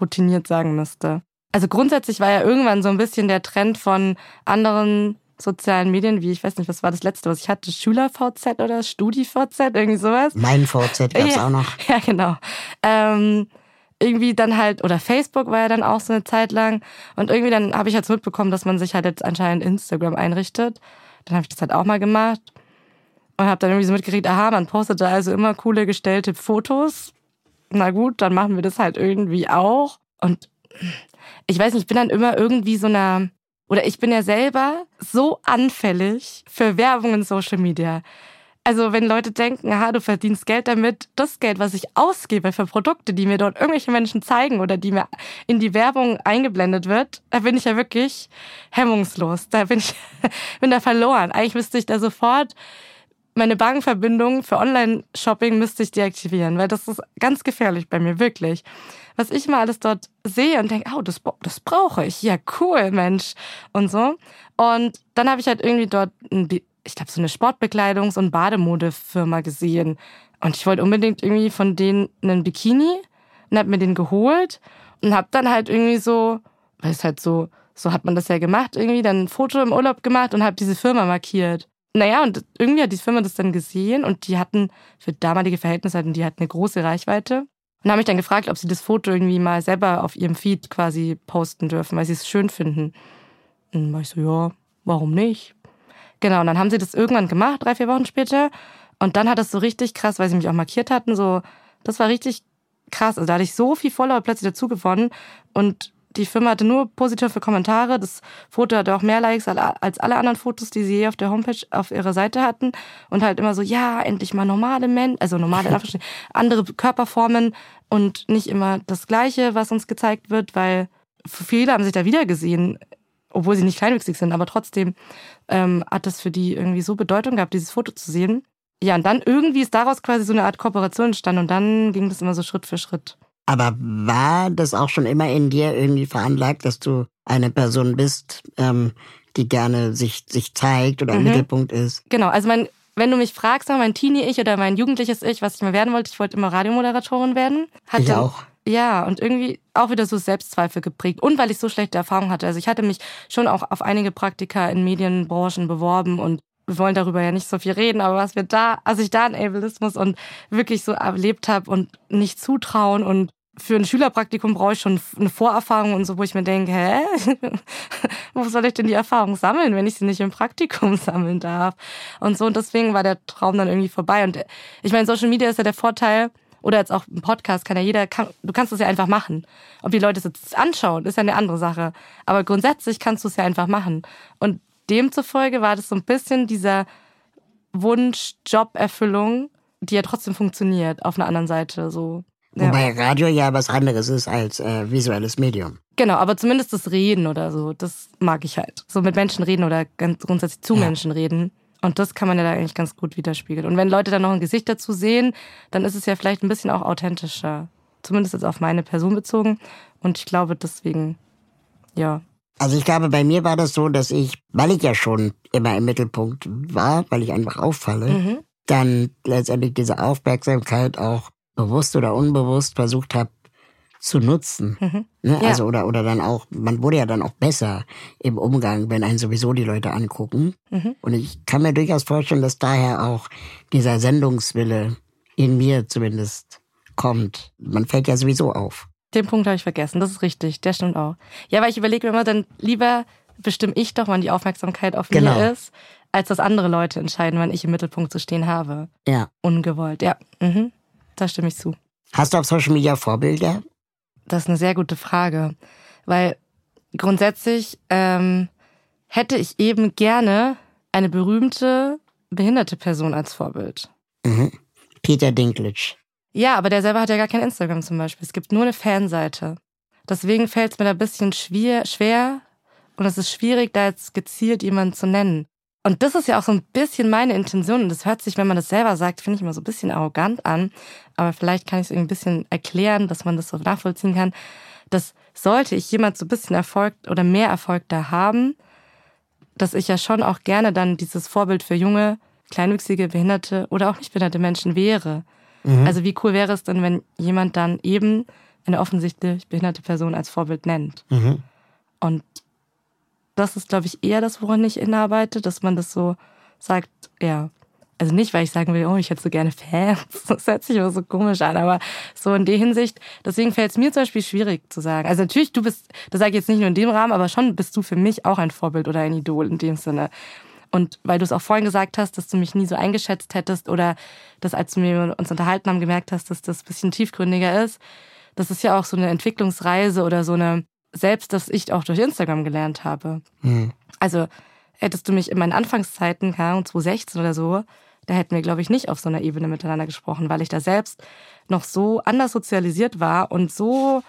routiniert sagen müsste. Also grundsätzlich war ja irgendwann so ein bisschen der Trend von anderen sozialen Medien, wie ich weiß nicht, was war das letzte, was ich hatte, Schüler-VZ oder Studi-VZ, irgendwie sowas. Mein VZ gab's ja, auch noch. Ja, genau. Ähm, irgendwie dann halt, oder Facebook war ja dann auch so eine Zeit lang. Und irgendwie dann habe ich jetzt mitbekommen, dass man sich halt jetzt anscheinend Instagram einrichtet. Dann habe ich das halt auch mal gemacht. Und habe dann irgendwie so mitgekriegt, aha, man postet da also immer coole gestellte Fotos. Na gut, dann machen wir das halt irgendwie auch. Und ich weiß nicht, ich bin dann immer irgendwie so einer, oder ich bin ja selber so anfällig für Werbung in Social Media. Also wenn Leute denken, aha, du verdienst Geld damit, das Geld, was ich ausgebe für Produkte, die mir dort irgendwelche Menschen zeigen oder die mir in die Werbung eingeblendet wird, da bin ich ja wirklich hemmungslos. Da bin ich bin da verloren. Eigentlich müsste ich da sofort meine Bankverbindung für Online-Shopping müsste ich deaktivieren, weil das ist ganz gefährlich bei mir, wirklich. Was ich mal alles dort sehe und denke, oh, das, das brauche ich. Ja, cool, Mensch. Und so. Und dann habe ich halt irgendwie dort ein ich glaube, so eine Sportbekleidungs- und Bademodefirma gesehen. Und ich wollte unbedingt irgendwie von denen einen Bikini und habe mir den geholt und habe dann halt irgendwie so, weil es halt so, so hat man das ja gemacht, irgendwie dann ein Foto im Urlaub gemacht und habe diese Firma markiert. Naja, und irgendwie hat die Firma das dann gesehen und die hatten für damalige Verhältnisse die hatten eine große Reichweite. Und haben mich dann gefragt, ob sie das Foto irgendwie mal selber auf ihrem Feed quasi posten dürfen, weil sie es schön finden. Und dann war ich so, ja, warum nicht? Genau, und dann haben sie das irgendwann gemacht, drei, vier Wochen später. Und dann hat es so richtig krass, weil sie mich auch markiert hatten, so, das war richtig krass. Also da hatte ich so viel Follower plötzlich dazu gewonnen und die Firma hatte nur positive Kommentare. Das Foto hatte auch mehr Likes als alle anderen Fotos, die sie je auf der Homepage auf ihrer Seite hatten. Und halt immer so, ja, endlich mal normale Menschen, also normale, andere Körperformen und nicht immer das Gleiche, was uns gezeigt wird, weil viele haben sich da wieder gesehen obwohl sie nicht kleinwüchsig sind, aber trotzdem ähm, hat das für die irgendwie so Bedeutung gehabt, dieses Foto zu sehen. Ja, und dann irgendwie ist daraus quasi so eine Art Kooperation entstanden und dann ging das immer so Schritt für Schritt. Aber war das auch schon immer in dir irgendwie veranlagt, dass du eine Person bist, ähm, die gerne sich, sich zeigt oder im mhm. Mittelpunkt ist? Genau, also mein, wenn du mich fragst, mein Teenie-Ich oder mein jugendliches Ich, was ich mal werden wollte, ich wollte immer Radiomoderatorin werden. Hatte, ich auch. Ja, und irgendwie auch wieder so Selbstzweifel geprägt. Und weil ich so schlechte Erfahrungen hatte. Also ich hatte mich schon auch auf einige Praktika in Medienbranchen beworben und wir wollen darüber ja nicht so viel reden, aber was wir da, als ich da in Ableismus und wirklich so erlebt habe und nicht zutrauen und für ein Schülerpraktikum brauche ich schon eine Vorerfahrung und so, wo ich mir denke, hä? wo soll ich denn die Erfahrung sammeln, wenn ich sie nicht im Praktikum sammeln darf? Und so, und deswegen war der Traum dann irgendwie vorbei. Und ich meine, Social Media ist ja der Vorteil, oder jetzt auch ein Podcast kann ja jeder, kann, du kannst es ja einfach machen. Ob die Leute es jetzt anschauen, ist ja eine andere Sache. Aber grundsätzlich kannst du es ja einfach machen. Und demzufolge war das so ein bisschen dieser Wunsch, Joberfüllung, die ja trotzdem funktioniert auf einer anderen Seite. So. Ja. Wobei Radio ja was anderes ist als äh, visuelles Medium. Genau, aber zumindest das Reden oder so, das mag ich halt. So mit Menschen reden oder ganz grundsätzlich zu ja. Menschen reden. Und das kann man ja da eigentlich ganz gut widerspiegeln. Und wenn Leute dann noch ein Gesicht dazu sehen, dann ist es ja vielleicht ein bisschen auch authentischer. Zumindest jetzt auf meine Person bezogen. Und ich glaube deswegen, ja. Also ich glaube, bei mir war das so, dass ich, weil ich ja schon immer im Mittelpunkt war, weil ich einfach auffalle, mhm. dann letztendlich diese Aufmerksamkeit auch bewusst oder unbewusst versucht habe, zu nutzen. Mhm. Ne? Ja. Also oder oder dann auch, man wurde ja dann auch besser im Umgang, wenn einen sowieso die Leute angucken. Mhm. Und ich kann mir durchaus vorstellen, dass daher auch dieser Sendungswille in mir zumindest kommt. Man fällt ja sowieso auf. Den Punkt habe ich vergessen, das ist richtig, der stimmt auch. Ja, weil ich überlege mir immer, dann lieber bestimme ich doch, wann die Aufmerksamkeit auf genau. mir ist, als dass andere Leute entscheiden, wann ich im Mittelpunkt zu stehen habe. Ja. Ungewollt, ja. Mhm. Da stimme ich zu. Hast du auf Social Media Vorbilder? Das ist eine sehr gute Frage, weil grundsätzlich ähm, hätte ich eben gerne eine berühmte behinderte Person als Vorbild. Mhm. Peter Dinklage. Ja, aber der selber hat ja gar kein Instagram zum Beispiel. Es gibt nur eine Fanseite. Deswegen fällt es mir da ein bisschen schwer, schwer und es ist schwierig, da jetzt gezielt jemanden zu nennen. Und das ist ja auch so ein bisschen meine Intention. Und das hört sich, wenn man das selber sagt, finde ich immer so ein bisschen arrogant an. Aber vielleicht kann ich es irgendwie ein bisschen erklären, dass man das so nachvollziehen kann. Dass sollte ich jemand so ein bisschen Erfolg oder mehr Erfolg da haben, dass ich ja schon auch gerne dann dieses Vorbild für junge, kleinwüchsige, behinderte oder auch nicht behinderte Menschen wäre. Mhm. Also wie cool wäre es denn, wenn jemand dann eben eine offensichtlich behinderte Person als Vorbild nennt? Mhm. Und das ist, glaube ich, eher das, woran ich inarbeite, dass man das so sagt, ja. Also nicht, weil ich sagen will, oh, ich hätte so gerne Fans. Das hört sich immer so komisch an, aber so in der Hinsicht, deswegen fällt es mir zum Beispiel schwierig zu sagen. Also natürlich, du bist, das sage ich jetzt nicht nur in dem Rahmen, aber schon bist du für mich auch ein Vorbild oder ein Idol in dem Sinne. Und weil du es auch vorhin gesagt hast, dass du mich nie so eingeschätzt hättest oder dass als wir uns unterhalten haben, gemerkt hast, dass das bisschen tiefgründiger ist, das ist ja auch so eine Entwicklungsreise oder so eine selbst, dass ich auch durch Instagram gelernt habe. Mhm. Also hättest du mich in meinen Anfangszeiten, keine Ahnung, 2016 oder so, da hätten wir, glaube ich, nicht auf so einer Ebene miteinander gesprochen, weil ich da selbst noch so anders sozialisiert war und so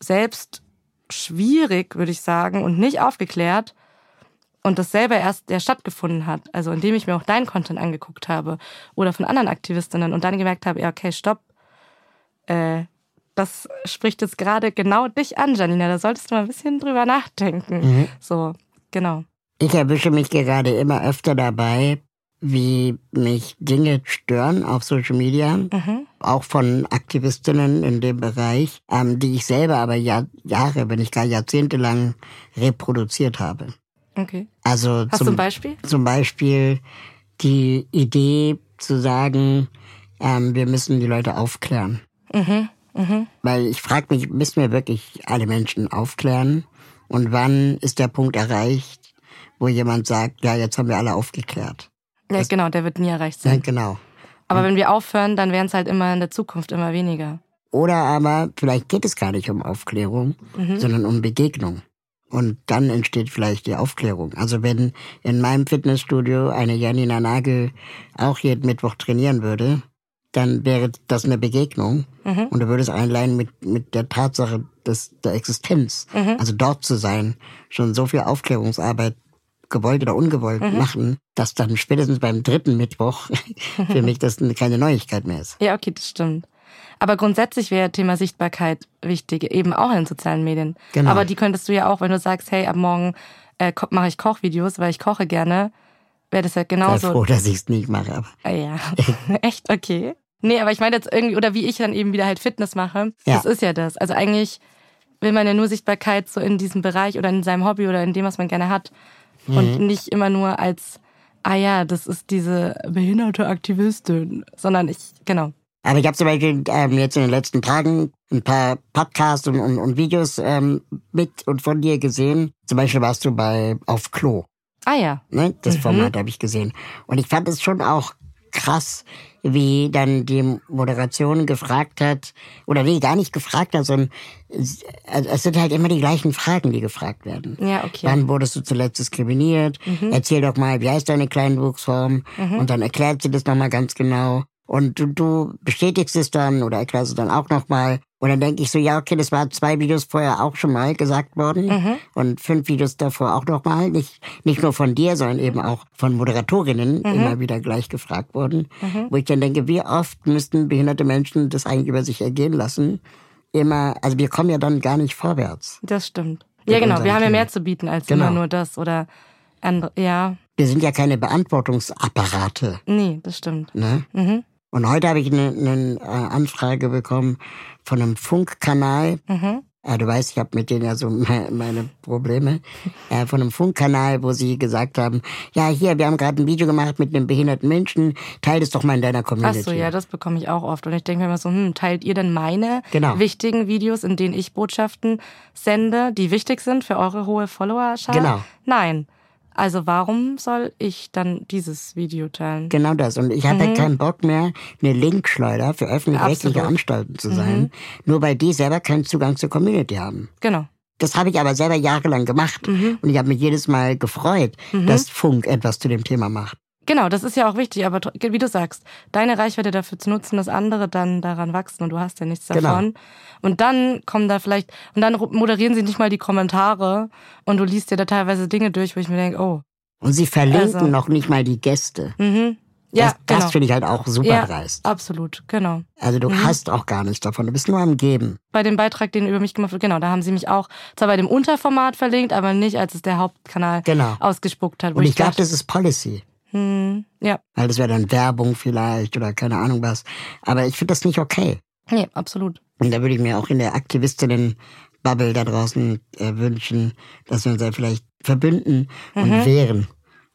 selbst schwierig, würde ich sagen, und nicht aufgeklärt und das selber erst der stattgefunden hat. Also indem ich mir auch deinen Content angeguckt habe oder von anderen Aktivistinnen und dann gemerkt habe, ja, okay, stopp, äh, das spricht jetzt gerade genau dich an, Janina. Da solltest du mal ein bisschen drüber nachdenken. Mhm. So, genau. Ich erwische mich gerade immer öfter dabei, wie mich Dinge stören auf Social Media, mhm. auch von Aktivistinnen in dem Bereich, ähm, die ich selber aber Jahr, Jahre, wenn nicht gar Jahrzehnte lang reproduziert habe. Okay. Also Hast zum, du ein Beispiel? Zum Beispiel die Idee zu sagen, ähm, wir müssen die Leute aufklären. Mhm. Mhm. Weil ich frage mich, müssen wir wirklich alle Menschen aufklären? Und wann ist der Punkt erreicht, wo jemand sagt, ja, jetzt haben wir alle aufgeklärt? Ja, das, genau, der wird nie erreicht sein. Ja, genau. Aber wenn wir aufhören, dann werden es halt immer in der Zukunft immer weniger. Oder aber vielleicht geht es gar nicht um Aufklärung, mhm. sondern um Begegnung. Und dann entsteht vielleicht die Aufklärung. Also wenn in meinem Fitnessstudio eine Janina Nagel auch jeden Mittwoch trainieren würde, dann wäre das eine Begegnung. Mhm. Und du würdest allein mit, mit der Tatsache des, der Existenz, mhm. also dort zu sein, schon so viel Aufklärungsarbeit gewollt oder ungewollt mhm. machen, dass dann spätestens beim dritten Mittwoch für mich das keine Neuigkeit mehr ist. Ja, okay, das stimmt. Aber grundsätzlich wäre Thema Sichtbarkeit wichtig, eben auch in sozialen Medien. Genau. Aber die könntest du ja auch, wenn du sagst, hey, ab morgen äh, mache ich Kochvideos, weil ich koche gerne, wäre das ja genauso. Ich bin froh, dass ich es nicht mache. Aber. Ah, ja, echt, okay. Nee, aber ich meine jetzt irgendwie, oder wie ich dann eben wieder halt Fitness mache, ja. das ist ja das. Also eigentlich will man ja nur Sichtbarkeit so in diesem Bereich oder in seinem Hobby oder in dem, was man gerne hat. Mhm. Und nicht immer nur als, ah ja, das ist diese behinderte Aktivistin, sondern ich, genau. Aber ich habe zum Beispiel ähm, jetzt in den letzten Tagen ein paar Podcasts und, und, und Videos ähm, mit und von dir gesehen. Zum Beispiel warst du bei Auf Klo. Ah ja. Ne? Das mhm. Format habe ich gesehen. Und ich fand es schon auch krass, wie dann die Moderation gefragt hat, oder nee, gar nicht gefragt hat, sondern es, es sind halt immer die gleichen Fragen, die gefragt werden. Ja, okay. Wann wurdest du zuletzt diskriminiert? Mhm. Erzähl doch mal, wie heißt deine Kleinwuchsform? Mhm. Und dann erklärt sie das nochmal ganz genau. Und du, du bestätigst es dann oder erklärst es dann auch nochmal. Und dann denke ich so, ja, okay, das war zwei Videos vorher auch schon mal gesagt worden mhm. und fünf Videos davor auch nochmal. Nicht, nicht nur von dir, sondern eben auch von Moderatorinnen mhm. immer wieder gleich gefragt worden. Mhm. Wo ich dann denke, wie oft müssten behinderte Menschen das eigentlich über sich ergehen lassen? Immer, also wir kommen ja dann gar nicht vorwärts. Das stimmt. Ja, genau. Wir haben ja mehr zu bieten als genau. immer nur das oder andere, ja. Wir sind ja keine Beantwortungsapparate. Nee, das stimmt. Ne? Mhm. Und heute habe ich eine, eine äh, Anfrage bekommen von einem Funkkanal. Mhm. Ja, du weißt, ich habe mit denen ja so meine Probleme. Äh, von einem Funkkanal, wo sie gesagt haben, ja, hier, wir haben gerade ein Video gemacht mit einem behinderten Menschen, teil das doch mal in deiner Community. Ach so, ja, das bekomme ich auch oft. Und ich denke mir immer so, hm, teilt ihr denn meine genau. wichtigen Videos, in denen ich Botschaften sende, die wichtig sind für eure hohe Followerschaft? Genau. Nein. Also warum soll ich dann dieses Video teilen? Genau das. Und ich hatte keinen Bock mehr, eine Linkschleuder für öffentlich-rechtliche. Anstalten zu sein, nur weil die selber keinen Zugang zur Community haben. Genau. Das habe ich aber selber jahrelang gemacht. Und ich habe mich jedes Mal gefreut, dass Funk etwas zu dem Thema macht. Genau, das ist ja auch wichtig, aber wie du sagst, deine Reichweite dafür zu nutzen, dass andere dann daran wachsen und du hast ja nichts Genau. davon. Und dann kommen da vielleicht, und dann moderieren sie nicht mal die Kommentare und du liest dir da teilweise Dinge durch, wo ich mir denke, oh, Und sie verlinken Also- noch nicht mal die Gäste. mhm. Ja, das das genau. finde ich halt auch super ja, dreist. absolut, genau. Also du hast auch gar nichts davon. Du bist nur am Geben. Bei dem Beitrag, den über mich gemacht wird, genau, da haben sie mich auch zwar bei dem Unterformat verlinkt, aber nicht, als es der Hauptkanal Genau. ausgespuckt hat. Und ich glaube, dachte, das ist Policy. Hm, ja, Weil das wäre dann Werbung vielleicht oder keine Ahnung was. Aber ich finde das nicht okay. nee, absolut. Und da würde ich mir auch in der Aktivistinnen-Bubble da draußen äh, wünschen, dass wir uns da vielleicht verbünden und Mhm. wehren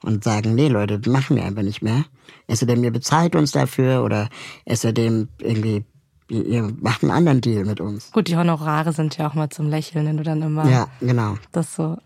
und sagen, nee Leute, das machen wir einfach nicht mehr. Es sei denn, ihr bezahlt uns dafür oder denn, irgendwie, ihr macht einen anderen Deal mit uns. Gut, die Honorare sind ja auch mal zum Lächeln, wenn du dann immer Ja, genau. das so.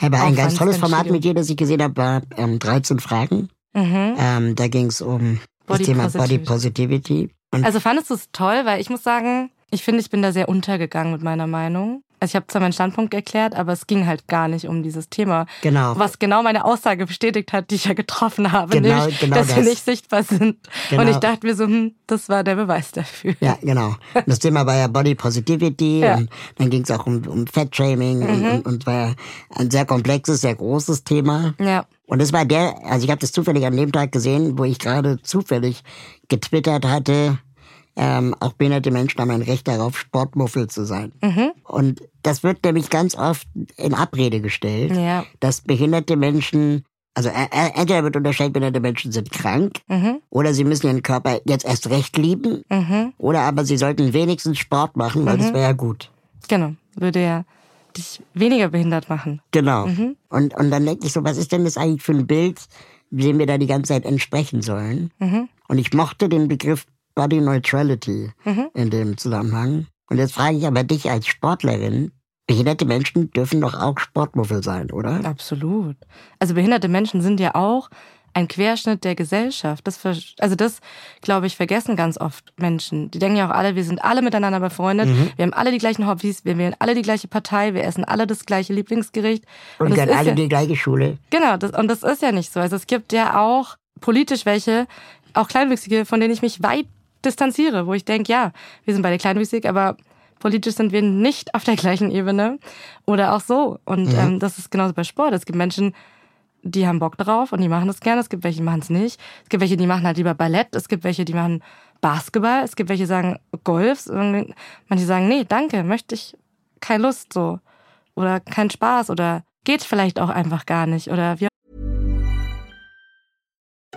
Aber ein ganz tolles Format mit dir, das ich gesehen habe, war ähm, 13 Fragen. Mhm. Ähm, da ging es um das Body Thema Body Positivity. Positivity. Und Also fandest du es toll? Weil ich muss sagen, ich finde, ich bin da sehr untergegangen mit meiner Meinung. Also ich habe zwar meinen Standpunkt erklärt, aber es ging halt gar nicht um dieses Thema. Genau. Was genau meine Aussage bestätigt hat, die ich ja getroffen habe, Genau, nämlich, genau dass wir das. nicht sichtbar sind. Genau. Und ich dachte mir so, hm, das war der Beweis dafür. Ja, genau. Und das Thema war ja Body Positivity Ja. Mhm. und dann ging es auch um, um Fat-Shaming und, und, und war ja ein sehr komplexes, sehr großes Thema. Ja. Und es war der, also ich habe das zufällig an dem Tag gesehen, wo ich gerade zufällig getwittert hatte, ähm, auch behinderte Menschen haben ein Recht darauf, Sportmuffel zu sein. Mhm. Und das wird nämlich ganz oft in Abrede gestellt, Ja. dass behinderte Menschen, also entweder wird unterstellt, behinderte Menschen sind krank, Mhm. oder sie müssen ihren Körper jetzt erst recht lieben, Mhm. oder aber sie sollten wenigstens Sport machen, weil das wäre ja gut. Genau. Würde ja dich weniger behindert machen. Genau. Mhm. Und, und dann denke ich so, was ist denn das eigentlich für ein Bild, dem wir da die ganze Zeit entsprechen sollen? Mhm. Und ich mochte den Begriff Body Neutrality Mhm. in dem Zusammenhang. Und jetzt frage ich aber dich als Sportlerin, behinderte Menschen dürfen doch auch Sportmuffel sein, oder? Absolut. Also behinderte Menschen sind ja auch ein Querschnitt der Gesellschaft. Das, also das, glaube ich, vergessen ganz oft Menschen. Die denken ja auch alle, wir sind alle miteinander befreundet, Mhm. wir haben alle die gleichen Hobbys, wir wählen alle die gleiche Partei, wir essen alle das gleiche Lieblingsgericht. Und das dann alle ja, die gleiche Schule. Genau, das, und das ist ja nicht so. Also es gibt ja auch politisch welche, auch Kleinwüchsige, von denen ich mich weit distanziere, wo ich denke, ja, wir sind beide kleinwüchsig, aber politisch sind wir nicht auf der gleichen Ebene oder auch so. Und ähm, das ist genauso bei Sport. Es gibt Menschen, die haben Bock drauf und die machen das gerne. Es gibt welche, die machen es nicht. Es gibt welche, die machen halt lieber Ballett. Es gibt welche, die machen Basketball. Es gibt welche, die sagen Golf. Und Manche sagen, nee, danke, möchte ich keine Lust so. Oder keinen Spaß oder geht vielleicht auch einfach gar nicht. Oder wie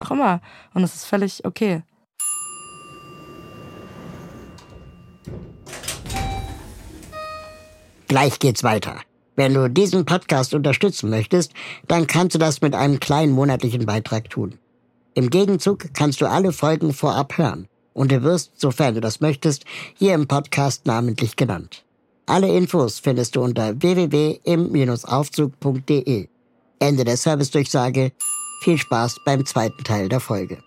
auch immer. Und es ist völlig okay. Gleich geht's weiter. Wenn du diesen Podcast unterstützen möchtest, dann kannst du das mit einem kleinen monatlichen Beitrag tun. Im Gegenzug kannst du alle Folgen vorab hören und du wirst, sofern du das möchtest, hier im Podcast namentlich genannt. Alle Infos findest du unter www.im-aufzug.de. Ende der Servicedurchsage. Viel Spaß beim zweiten Teil der Folge.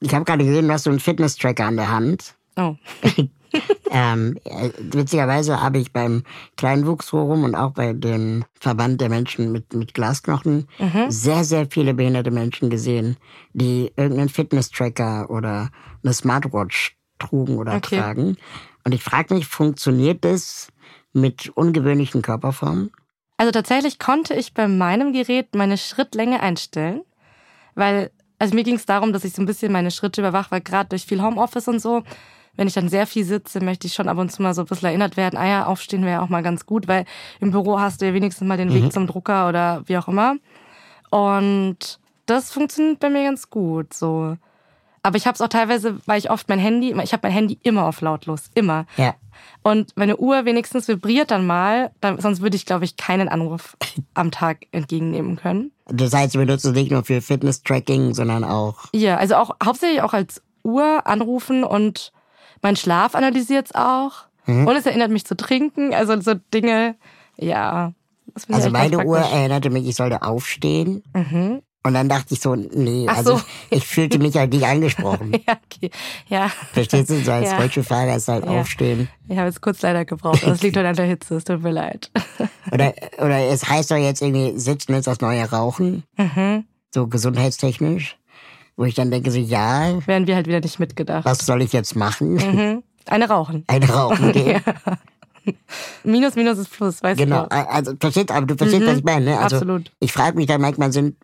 Ich habe gerade gesehen, du hast so einen Fitness-Tracker an der Hand. Oh. Ähm, äh, witzigerweise habe ich beim Kleinwuchsforum und auch bei dem Verband der Menschen mit, mit Glasknochen sehr, sehr viele behinderte Menschen gesehen, die irgendeinen Fitness-Tracker oder eine Smartwatch trugen oder Okay. tragen. Und ich frage mich, funktioniert das mit ungewöhnlichen Körperformen? Also tatsächlich konnte ich bei meinem Gerät meine Schrittlänge einstellen, weil, also mir ging es darum, dass ich so ein bisschen meine Schritte überwache, weil gerade durch viel Homeoffice und so wenn ich dann sehr viel sitze, möchte ich schon ab und zu mal so ein bisschen erinnert werden, ah ja, aufstehen wäre auch mal ganz gut, weil im Büro hast du ja wenigstens mal den Weg zum Drucker oder wie auch immer. Und das funktioniert bei mir ganz gut so. Aber ich habe es auch teilweise, weil ich oft mein Handy, ich habe mein Handy immer auf lautlos, immer. Ja. Und meine Uhr wenigstens vibriert dann mal, dann, sonst würde ich, glaube ich, keinen Anruf am Tag entgegennehmen können. Das heißt, du benutzt es nicht nur für Fitness-Tracking, sondern auch. Ja, also auch hauptsächlich auch als Uhr anrufen und mein Schlaf analysiert es auch. Mhm. Und es erinnert mich zu trinken, also so Dinge, ja. Also meine Uhr erinnerte mich, ich sollte aufstehen. Und dann dachte ich so, nee, Ach also so. ich, ich fühlte mich halt nicht angesprochen. Ja, okay. Ja. Verstehst du? So als ja. Rollstuhlfahrer ist halt Ja. aufstehen. Ich habe jetzt kurz leider gebraucht, aber es liegt halt an der Hitze, es tut mir leid. Oder, oder es heißt doch jetzt irgendwie, Sitzen ist das neue Rauchen. Mhm. So gesundheitstechnisch. Wo ich dann denke so, ja, Wären wir halt wieder nicht mitgedacht. was soll ich jetzt machen? Mhm. Eine rauchen. Ein Rauchen gehen. Minus, Minus ist Plus, weißt Genau, du. also verstehst, aber du verstehst, was ich meine. Ne? Also, Absolut. Ich frage mich dann manchmal, sind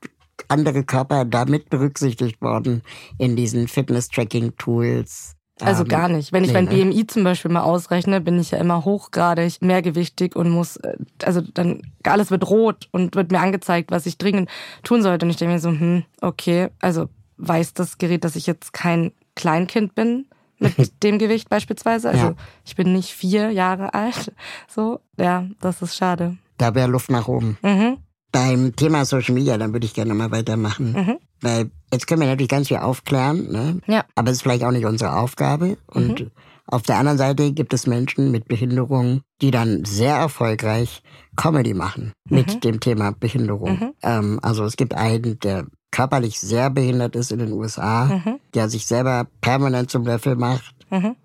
andere Körper damit berücksichtigt worden in diesen Fitness-Tracking-Tools? Also Ähm, gar nicht. Wenn ich nee, mein ne? BMI zum Beispiel mal ausrechne, bin ich ja immer hochgradig mehrgewichtig und muss, äh, also dann alles wird rot und wird mir angezeigt, was ich dringend tun sollte. Und ich denke mir so, hm, okay, also weiß das Gerät, dass ich jetzt kein Kleinkind bin mit dem Gewicht beispielsweise. Also Ja. ich bin nicht vier Jahre alt. So, ja, das ist schade. Da wäre Luft nach oben. Mhm. Beim Thema Social Media, dann würde ich gerne mal weitermachen. Weil jetzt können wir natürlich ganz viel aufklären, ne? Ja. aber es ist vielleicht auch nicht unsere Aufgabe. Und auf der anderen Seite gibt es Menschen mit Behinderung, die dann sehr erfolgreich Comedy machen mit dem Thema Behinderung. Ähm, also es gibt einen, der körperlich sehr behindert ist in den USA, der sich selber permanent zum Löffel macht.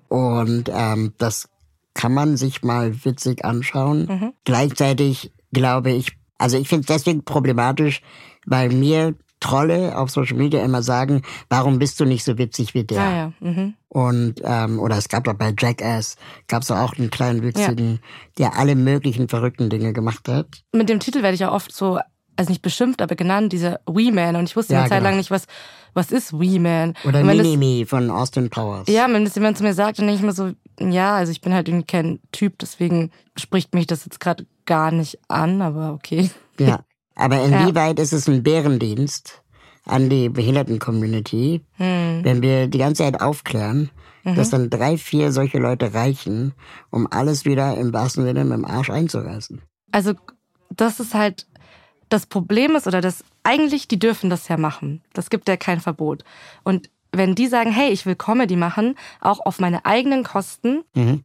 Und ähm, das kann man sich mal witzig anschauen. Gleichzeitig glaube ich, also ich finde es deswegen problematisch, weil mir Trolle auf Social Media immer sagen, warum bist du nicht so witzig wie der? Ah ja. Mhm. Und ähm, oder es gab doch bei Jackass gab es auch einen kleinen witzigen, der alle möglichen verrückten Dinge gemacht hat. Mit dem Titel werde ich auch oft so, also nicht beschimpft, aber genannt, dieser Wee Man. Und ich wusste Ja, eine Zeit genau. lang nicht, was, was ist Wee Man. Oder Minimi von Austin Powers. Ja, wenn das jemand zu mir sagt, dann denke ich mir so, ja, also ich bin halt irgendwie kein Typ, deswegen spricht mich das jetzt gerade gar nicht an, aber okay. Ja. Aber inwieweit ist es ein Bärendienst an die Behinderten-Community, Hm. wenn wir die ganze Zeit aufklären, Mhm. dass dann drei, vier solche Leute reichen, um alles wieder im wahrsten Sinne mit dem Arsch einzureißen? Also das ist halt, das Problem ist, oder das, eigentlich, die dürfen das ja machen. Das gibt ja kein Verbot. Und wenn die sagen, hey, ich will Comedy machen, auch auf meine eigenen Kosten,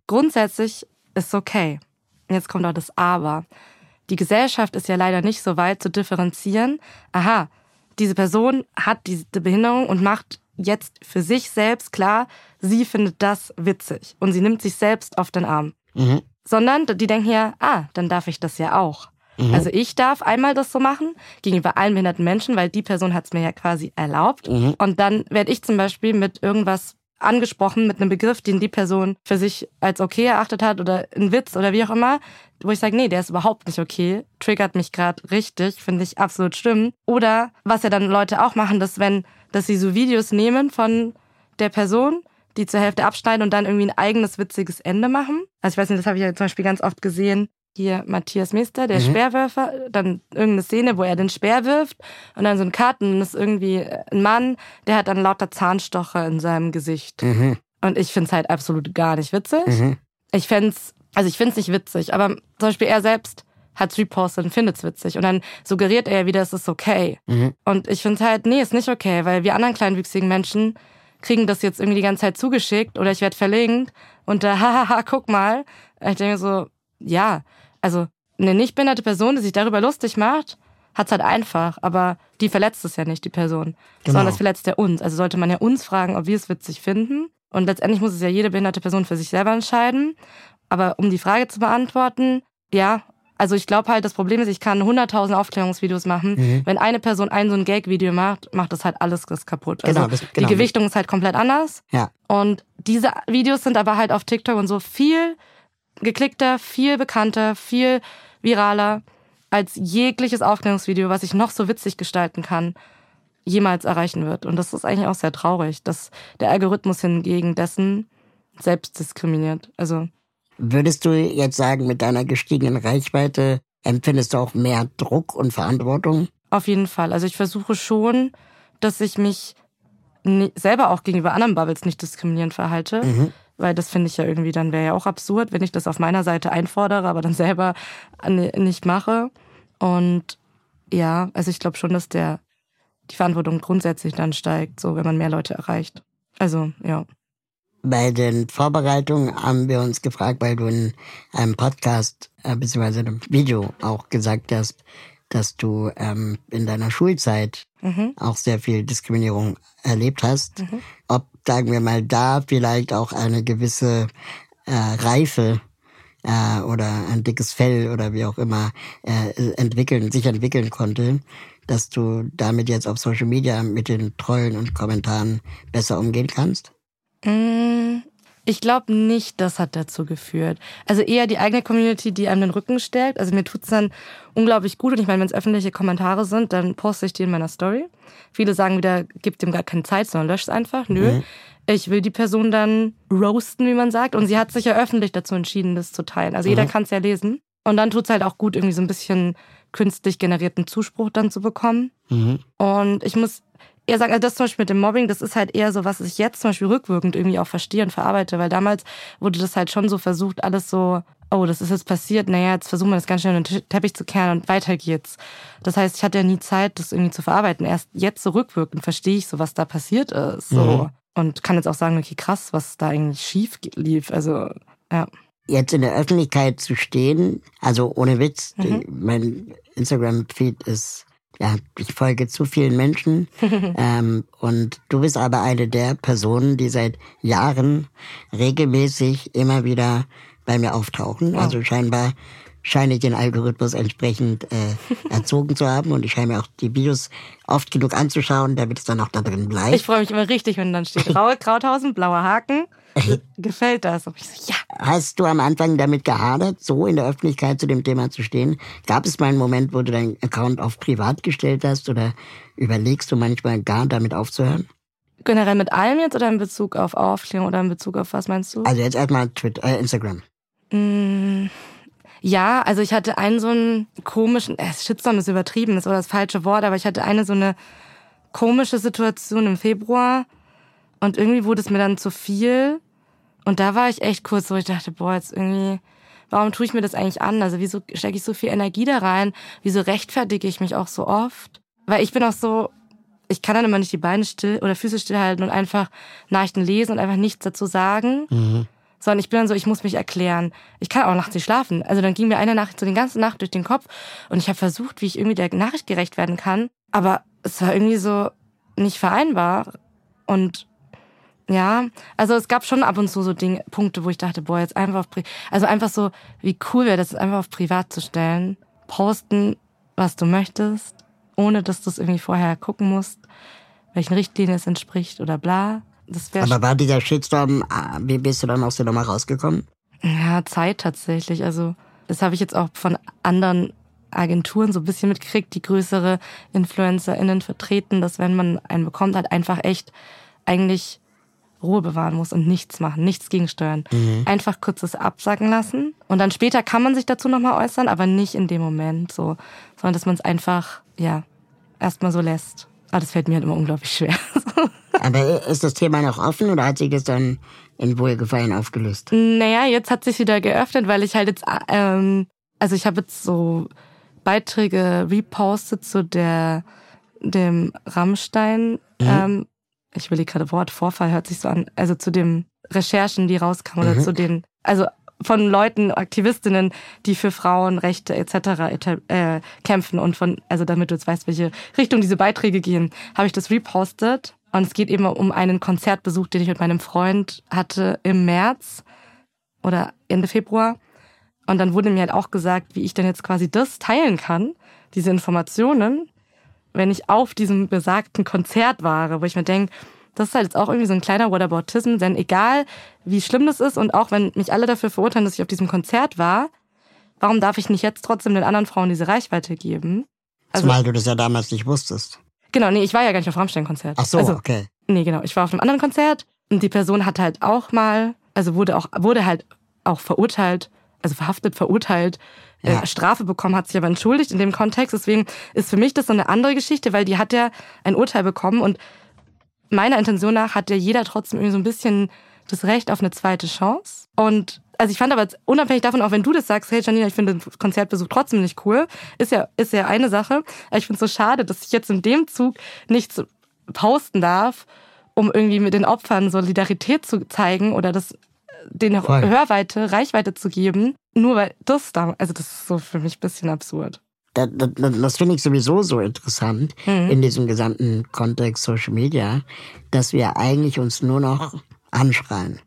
grundsätzlich ist okay. Jetzt kommt auch das Aber. Die Gesellschaft ist ja leider nicht so weit zu differenzieren. Aha, diese Person hat diese Behinderung und macht jetzt für sich selbst klar, sie findet das witzig und sie nimmt sich selbst auf den Arm. Sondern die denken ja, ah, dann darf ich das ja auch. Also ich darf einmal das so machen gegenüber allen behinderten Menschen, weil die Person hat es mir ja quasi erlaubt. Und dann werde ich zum Beispiel mit irgendwas angesprochen, mit einem Begriff, den die Person für sich als okay erachtet hat oder ein Witz oder wie auch immer, wo ich sage, nee, der ist überhaupt nicht okay, triggert mich gerade richtig, finde ich absolut schlimm. Oder was ja dann Leute auch machen, dass wenn, dass sie so Videos nehmen von der Person, die zur Hälfte abschneiden und dann irgendwie ein eigenes witziges Ende machen. Also ich weiß nicht, das habe ich ja zum Beispiel ganz oft gesehen. Hier Matthias Mester, der Speerwerfer, dann irgendeine Szene, wo er den Speer wirft und dann so ein Cut und das ist irgendwie ein Mann, der hat dann lauter Zahnstocher in seinem Gesicht. Und ich find's halt absolut gar nicht witzig. Ich fänd's, also ich find's nicht witzig, aber zum Beispiel er selbst hat's repostet und findet's witzig. Und dann suggeriert er ja wieder, es ist okay. Und ich find's halt, nee, ist nicht okay, weil wir anderen kleinwüchsigen Menschen kriegen das jetzt irgendwie die ganze Zeit zugeschickt oder ich werde verlinkt und da, hahaha, guck mal. Ich denke so, ja, also eine nicht behinderte Person, die sich darüber lustig macht, hat's halt einfach, aber die verletzt es ja nicht, die Person. Sondern das verletzt ja uns. Also sollte man ja uns fragen, ob wir es witzig finden. Und letztendlich muss es ja jede behinderte Person für sich selber entscheiden. Aber um die Frage zu beantworten, ja, also ich glaube halt, das Problem ist, ich kann 100.000 Aufklärungsvideos machen. Wenn eine Person ein so ein Gag-Video macht, macht das halt alles kaputt. Also Genau, das- genau. die Gewichtung ist halt komplett anders. Ja. Und diese Videos sind aber halt auf TikTok und so viel geklickter, viel bekannter, viel viraler als jegliches Aufklärungsvideo, was ich noch so witzig gestalten kann, jemals erreichen wird. Und das ist eigentlich auch sehr traurig, dass der Algorithmus hingegen dessen selbst diskriminiert. Also Würdest du jetzt sagen, mit deiner gestiegenen Reichweite empfindest du auch mehr Druck und Verantwortung? Auf jeden Fall. Also ich versuche schon, dass ich mich selber auch gegenüber anderen Bubbles nicht diskriminierend verhalte. Mhm. Weil das finde ich ja irgendwie, dann wäre ja auch absurd, wenn ich das auf meiner Seite einfordere, aber dann selber nicht mache. Und ja, also ich glaube schon, dass der die Verantwortung grundsätzlich dann steigt, so wenn man mehr Leute erreicht. Also, ja. Bei den Vorbereitungen haben wir uns gefragt, weil du in einem Podcast äh, bzw. einem Video auch gesagt hast, dass du ähm, in deiner Schulzeit mhm. auch sehr viel Diskriminierung erlebt hast. Mhm. Ob, sagen wir mal, da vielleicht auch eine gewisse äh, Reife äh, oder ein dickes Fell oder wie auch immer äh, entwickeln, sich entwickeln konnte, dass du damit jetzt auf Social Media mit den Trollen und Kommentaren besser umgehen kannst? Mm, ich glaube nicht, das hat dazu geführt. Also eher die eigene Community, die einem den Rücken stärkt. Also mir tut's dann unglaublich gut. Und ich meine, wenn es öffentliche Kommentare sind, dann poste ich die in meiner Story. Viele sagen wieder, gib dem gar keine Zeit, sondern löscht es einfach. Nö. Mhm. Ich will die Person dann roasten, wie man sagt. Und sie hat sich ja öffentlich dazu entschieden, das zu teilen. Also mhm. jeder kann es ja lesen. Und dann tut's halt auch gut, irgendwie so ein bisschen künstlich generierten Zuspruch dann zu bekommen. Mhm. Und ich muss eher sagen, also das zum Beispiel mit dem Mobbing, das ist halt eher so, was ich jetzt zum Beispiel rückwirkend irgendwie auch verstehe und verarbeite, weil damals wurde das halt schon so versucht, alles so, oh, das ist jetzt passiert, naja, jetzt versuchen wir das ganz schnell in den Teppich zu kehren und weiter geht's. Das heißt, ich hatte ja nie Zeit, das irgendwie zu verarbeiten. Erst jetzt so rückwirkend verstehe ich so, was da passiert ist. So. Mhm. Und kann jetzt auch sagen, okay, krass, was da eigentlich schief lief. Also, ja. Jetzt in der Öffentlichkeit zu stehen, also ohne Witz, mhm. mein Instagram-Feed ist ja, ich folge zu vielen Menschen. ähm, und du bist aber eine der Personen, die seit Jahren regelmäßig immer wieder bei mir auftauchen. Wow. Also scheinbar scheine ich den Algorithmus entsprechend äh, erzogen zu haben und ich scheine mir auch die Videos oft genug anzuschauen, damit es dann auch da drin bleibt. Ich freue mich immer richtig, wenn dann steht Raue Krauthausen, blauer Haken. Gefällt das? Und ich so, ja. Hast du am Anfang damit gehadert, so in der Öffentlichkeit zu dem Thema zu stehen? Gab es mal einen Moment, wo du deinen Account auf privat gestellt hast oder überlegst du manchmal gar damit aufzuhören? Generell mit allem jetzt oder in Bezug auf Aufklärung oder in Bezug auf was meinst du? Also jetzt erstmal Twitter, äh, Instagram. Mm, ja, also ich hatte einen so einen komischen, äh, Shitstorm ist übertrieben, das war das falsche Wort, aber ich hatte eine so eine komische Situation im Februar und irgendwie wurde es mir dann zu viel und da war ich echt kurz so, ich dachte, boah, jetzt irgendwie, warum tue ich mir das eigentlich an? Also wieso stecke ich so viel Energie da rein? Wieso rechtfertige ich mich auch so oft? Weil ich bin auch so, ich kann dann immer nicht die Beine still oder Füße stillhalten und einfach Nachrichten lesen und einfach nichts dazu sagen. Mhm. Sondern ich bin dann so, ich muss mich erklären. Ich kann auch nachts nicht schlafen. Also dann ging mir eine Nachricht so die ganze Nacht durch den Kopf und ich habe versucht, wie ich irgendwie der Nachricht gerecht werden kann. Aber es war irgendwie so nicht vereinbar. Und ja, also es gab schon ab und zu so Dinge, Punkte, wo ich dachte, boah, jetzt einfach auf, Pri also einfach so, wie cool wäre das, einfach auf privat zu stellen, posten, was du möchtest, ohne dass du es irgendwie vorher gucken musst, welchen Richtlinien es entspricht oder bla. Das Aber war dieser Shitstorm, ah, wie bist du dann aus der Nummer rausgekommen? Ja, Zeit tatsächlich. Also das habe ich jetzt auch von anderen Agenturen so ein bisschen mitgekriegt, die größere InfluencerInnen vertreten, dass wenn man einen bekommt, halt einfach echt eigentlich Ruhe bewahren muss und nichts machen, nichts gegensteuern. Mhm. Einfach kurzes absagen lassen und dann später kann man sich dazu nochmal äußern, aber nicht in dem Moment so, sondern dass man es einfach, ja, erstmal so lässt. Aber das fällt mir halt immer unglaublich schwer. aber ist das Thema noch offen oder hat sich das dann in Wohlgefallen aufgelöst? Naja, jetzt hat sich wieder geöffnet, weil ich halt jetzt, ähm, also ich habe jetzt so Beiträge repostet zu der dem Rammstein mhm. ähm, ich will gerade Wort, Vorfall hört sich so an, also zu den Recherchen, die rauskamen, mhm. oder zu den, also von Leuten, Aktivistinnen, die für Frauenrechte etc. Äh, kämpfen und von, also damit du jetzt weißt, welche Richtung diese Beiträge gehen, habe ich das repostet. Und es geht eben um einen Konzertbesuch, den ich mit meinem Freund hatte im März oder Ende Februar. Und dann wurde mir halt auch gesagt, wie ich denn jetzt quasi das teilen kann, diese Informationen, wenn ich auf diesem besagten Konzert war, wo ich mir denke, das ist halt jetzt auch irgendwie so ein kleiner Whataboutism, denn egal wie schlimm das ist und auch wenn mich alle dafür verurteilen, dass ich auf diesem Konzert war, warum darf ich nicht jetzt trotzdem den anderen Frauen diese Reichweite geben? Also, Zumal du das ja damals nicht wusstest. Genau, nee, ich war ja gar nicht auf Rammstein-Konzert. Ach so, also, okay. Nee, genau, ich war auf einem anderen Konzert und die Person hat halt auch mal Also wurde auch, wurde halt auch verurteilt, also verhaftet, verurteilt, Ja. äh, Strafe bekommen, hat sich aber entschuldigt in dem Kontext. Deswegen ist für mich das so eine andere Geschichte, weil die hat ja ein Urteil bekommen und meiner Intention nach hat ja jeder trotzdem irgendwie so ein bisschen das Recht auf eine zweite Chance. Und also ich fand aber unabhängig davon, auch wenn du das sagst, hey Janina, ich finde den Konzertbesuch trotzdem nicht cool, ist ja, ist ja eine Sache. Aber ich finde es so schade, dass ich jetzt in dem Zug nichts posten darf, um irgendwie mit den Opfern Solidarität zu zeigen oder das den Voll. Hörweite, Reichweite zu geben, nur weil das da, also das ist so für mich ein bisschen absurd. Das, das, das finde ich sowieso so interessant in diesem gesamten Kontext Social Media, dass wir eigentlich uns nur noch anschreien.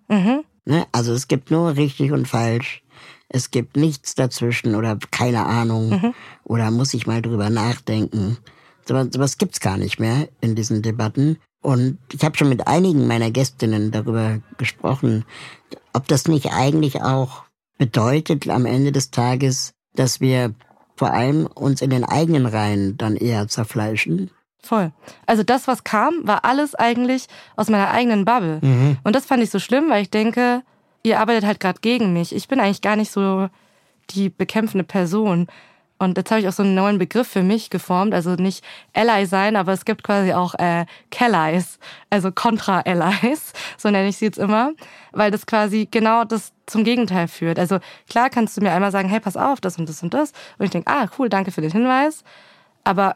Ne? Also es gibt nur richtig und falsch. Es gibt nichts dazwischen oder keine Ahnung oder muss ich mal drüber nachdenken. Sowas, sowas gibt's gar nicht mehr in diesen Debatten. Und ich habe schon mit einigen meiner Gästinnen darüber gesprochen, ob das nicht eigentlich auch bedeutet am Ende des Tages, dass wir vor allem uns in den eigenen Reihen dann eher zerfleischen. Voll. Also das, was kam, war alles eigentlich aus meiner eigenen Bubble. Und das fand ich so schlimm, weil ich denke, ihr arbeitet halt gerade gegen mich. Ich bin eigentlich gar nicht so die bekämpfende Person. Und jetzt habe ich auch so einen neuen Begriff für mich geformt. Also nicht Ally sein, aber es gibt quasi auch äh, Kellys, also Contra-Allies, so nenne ich sie jetzt immer, weil das quasi genau das zum Gegenteil führt. Also klar kannst du mir einmal sagen, hey, pass auf, das und das und das. Und ich denke, ah, cool, danke für den Hinweis. Aber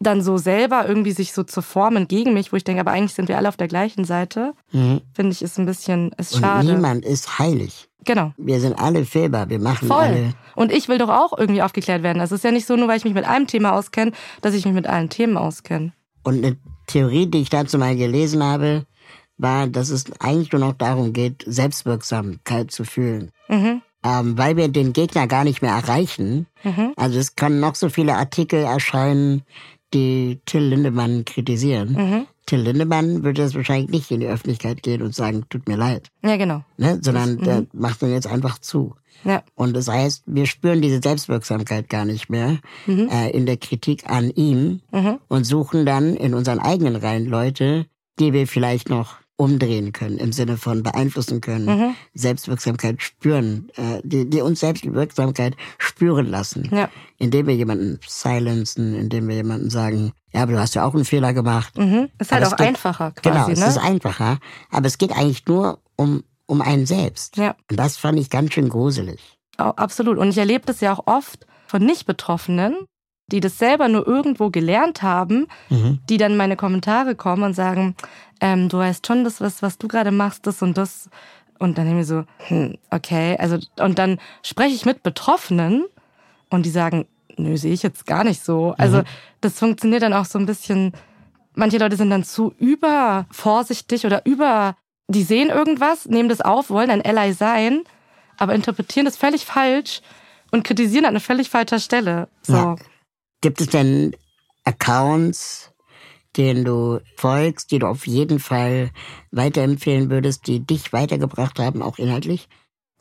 dann so selber irgendwie sich so zu formen gegen mich, wo ich denke, aber eigentlich sind wir alle auf der gleichen Seite, finde ich, ist ein bisschen, ist Und schade. niemand ist heilig. Genau. Wir sind alle fehlbar. Wir machen Voll. alle. Und ich will doch auch irgendwie aufgeklärt werden. Das ist ja nicht so, nur weil ich mich mit einem Thema auskenne, dass ich mich mit allen Themen auskenne. Und eine Theorie, die ich dazu mal gelesen habe, war, dass es eigentlich nur noch darum geht, Selbstwirksamkeit zu fühlen. Mhm. Ähm, weil wir den Gegner gar nicht mehr erreichen. Also es können noch so viele Artikel erscheinen, die Till Lindemann kritisieren. Mhm. Till Lindemann würde jetzt wahrscheinlich nicht in die Öffentlichkeit gehen und sagen, tut mir leid, Ja, genau. ne? sondern der macht dann jetzt einfach zu. Ja. Und das heißt, wir spüren diese Selbstwirksamkeit gar nicht mehr Mhm. äh, in der Kritik an ihm und suchen dann in unseren eigenen Reihen Leute, die wir vielleicht noch umdrehen können, im Sinne von beeinflussen können, Mhm. Selbstwirksamkeit spüren, äh, die, die uns Selbstwirksamkeit spüren lassen. Ja. Indem wir jemanden silenzen, indem wir jemanden sagen, ja, aber du hast ja auch einen Fehler gemacht. Mhm. Ist halt Aber auch geht- einfacher Genau, quasi, es ne? ist einfacher, aber es geht eigentlich nur um, um einen selbst. Ja. Und das fand ich ganz schön gruselig. Au- Absolut. Und ich erlebe das ja auch oft von Nicht-Betroffenen, die das selber nur irgendwo gelernt haben, die dann in meine Kommentare kommen und sagen, ähm, du weißt schon, das, was, was du gerade machst, das und das. Und dann denke ich so, hm, okay, also, und dann spreche ich mit Betroffenen und die sagen, nö, sehe ich jetzt gar nicht so. Also, das funktioniert dann auch so ein bisschen, manche Leute sind dann zu übervorsichtig oder über, die sehen irgendwas, nehmen das auf, wollen ein Ally sein, aber interpretieren das völlig falsch und kritisieren an einer völlig falscher Stelle. So. Ja. Gibt es denn Accounts, denen du folgst, die du auf jeden Fall weiterempfehlen würdest, die dich weitergebracht haben, auch inhaltlich?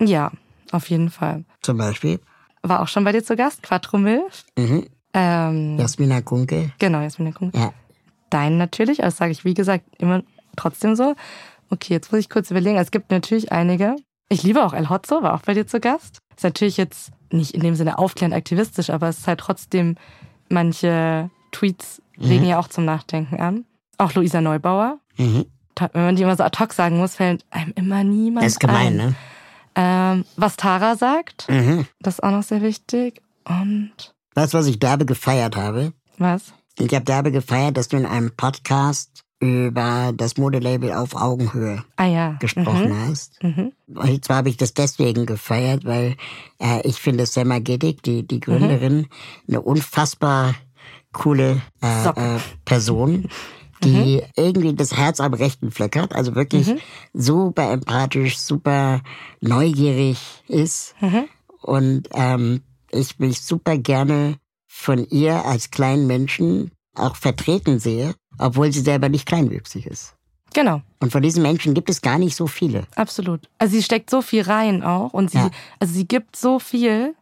Ja, auf jeden Fall. Zum Beispiel War auch schon bei dir zu Gast, Quattro Milf. mhm. Ähm, Jasmina Kunke. Genau, Jasmin Kuhn. Ja. Dein natürlich, also sage ich wie gesagt immer trotzdem so. Okay, jetzt muss ich kurz überlegen. Es gibt natürlich einige. Ich liebe auch El Hotzo, war auch bei dir zu Gast. Ist natürlich jetzt nicht in dem Sinne aufklärend aktivistisch, aber es ist halt trotzdem, manche Tweets regen ja auch zum Nachdenken an. Auch Luisa Neubauer. Mhm. Wenn man die immer so ad hoc sagen muss, fällt einem immer niemand Das ist gemein, ein. ne? Ähm, was Tara sagt, Mhm. das ist auch noch sehr wichtig. Und Weißt du, was ich derbe gefeiert habe? was? Ich habe derbe gefeiert, dass du in einem Podcast über das Modelabel auf Augenhöhe Ah ja. gesprochen Mhm. hast. Mhm. Und zwar habe ich das deswegen gefeiert, weil äh, ich finde Selma Gedig, die, die Gründerin, eine unfassbar coole äh, äh, Person, die irgendwie das Herz am rechten Fleck hat, also wirklich super empathisch, super neugierig ist. Und ähm, ich mich super gerne von ihr als kleinen Menschen auch vertreten sehe, obwohl sie selber nicht kleinwüchsig ist. Genau. Und von diesen Menschen gibt es gar nicht so viele. Absolut. Also sie steckt so viel rein auch und sie, Ja. also sie gibt so viel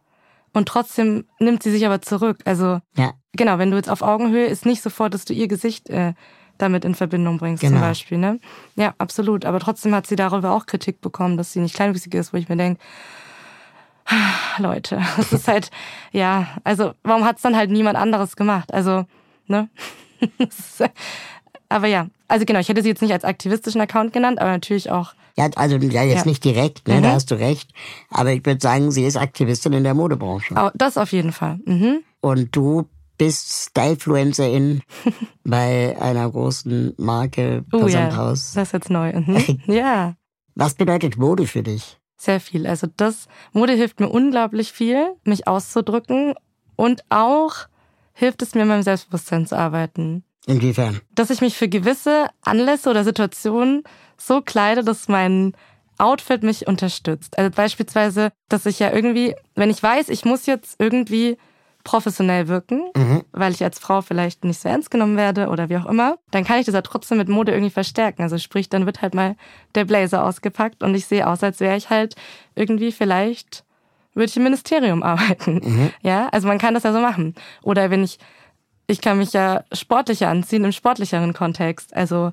und trotzdem nimmt sie sich aber zurück. Also Ja. genau, wenn du jetzt auf Augenhöhe ist nicht sofort, dass du ihr Gesicht äh, damit in Verbindung bringst Genau. zum Beispiel. Ne? Ja, absolut. Aber trotzdem hat sie darüber auch Kritik bekommen, dass sie nicht kleinwüchsig ist, wo ich mir denke, Leute, es ist halt, ja, also warum hat es dann halt niemand anderes gemacht? Also, ne? Ist, aber ja, also genau, ich hätte sie jetzt nicht als aktivistischen Account genannt, aber natürlich auch, Ja, also ja, jetzt Ja. nicht direkt, ne, Mhm. da hast du recht. Aber ich würde sagen, sie ist Aktivistin in der Modebranche. au- das auf jeden Fall. Mhm. Und du bist Stylefluencerin bei einer großen Marke, Oh ja, Versandhaus. das ist jetzt neu. Mhm. Ja. Was bedeutet Mode für dich? Sehr viel. Also das Mode hilft mir unglaublich viel, mich auszudrücken und auch hilft es mir, in meinem Selbstbewusstsein zu arbeiten. Inwiefern? Dass ich mich für gewisse Anlässe oder Situationen so kleide, dass mein Outfit mich unterstützt. Also beispielsweise, dass ich ja irgendwie, wenn ich weiß, ich muss jetzt irgendwie professionell wirken, weil ich als Frau vielleicht nicht so ernst genommen werde oder wie auch immer, dann kann ich das ja trotzdem mit Mode irgendwie verstärken. Also sprich, dann wird halt mal der Blazer ausgepackt und ich sehe aus, als wäre ich halt irgendwie vielleicht würde ich im Ministerium arbeiten. Ja, also man kann das ja so machen. Oder wenn ich, ich kann mich ja sportlicher anziehen im sportlicheren Kontext. Also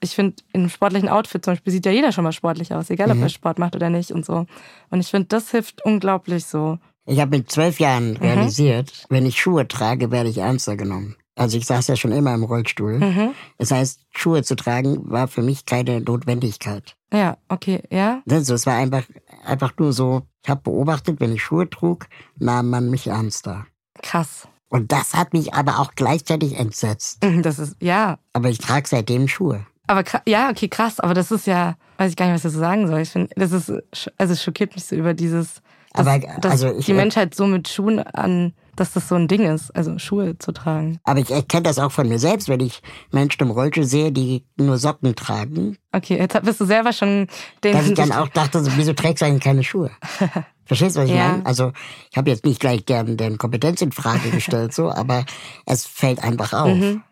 ich finde, in einem sportlichen Outfit zum Beispiel sieht ja jeder schon mal sportlich aus, egal ob er Sport macht oder nicht und so. Und ich finde, das hilft unglaublich so. Ich habe mit zwölf Mhm. Jahren realisiert, wenn ich Schuhe trage, werde ich ernster genommen. Also ich saß ja schon immer im Rollstuhl. Mhm. Das heißt, Schuhe zu tragen war für mich keine Notwendigkeit. Ja, okay, ja. Also es war einfach, einfach nur so, ich habe beobachtet, wenn ich Schuhe trug, nahm man mich ernster. Krass. Und das hat mich aber auch gleichzeitig entsetzt. Das ist, ja. Aber ich trage seitdem Schuhe. Aber ja, okay, krass. Aber das ist ja, weiß ich gar nicht, was ich dazu sagen soll. Ich finde, das ist, also es schockiert mich so über dieses, dass, Aber, dass also ich- die Menschheit so mit Schuhen an, dass das so ein Ding ist, also Schuhe zu tragen. Aber ich erkenne das auch von mir selbst, wenn ich Menschen im Rollstuhl sehe, die nur Socken tragen, Okay, jetzt bist du selber schon den. dass ich dann auch dachte, so, wieso trägst du eigentlich keine Schuhe? Verstehst du, was ich Ja. meine? Also ich habe jetzt nicht gleich gern deren Kompetenz in Frage gestellt, so, aber es fällt einfach auf. Mhm.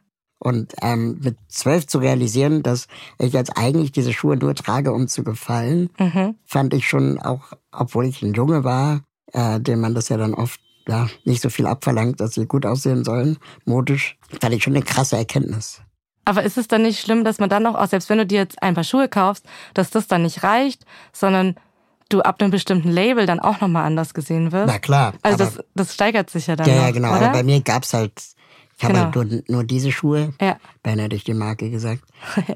Und ähm, mit zwölf zu realisieren, dass ich jetzt eigentlich diese Schuhe nur trage, um zu gefallen, Mhm. fand ich schon auch, obwohl ich ein Junge war, äh, dem man das ja dann oft ja, nicht so viel abverlangt, dass sie gut aussehen sollen, modisch, fand ich schon eine krasse Erkenntnis. Aber ist es dann nicht schlimm, dass man dann noch, auch selbst wenn du dir jetzt ein paar Schuhe kaufst, dass das dann nicht reicht, sondern du ab einem bestimmten Label dann auch nochmal anders gesehen wirst? Na klar. Also das, das steigert sich ja dann ja, noch, ja, genau. oder? Aber bei mir gab's halt, ich habe Genau. halt nur, nur diese Schuhe, Ja. beinahe durch die Marke gesagt.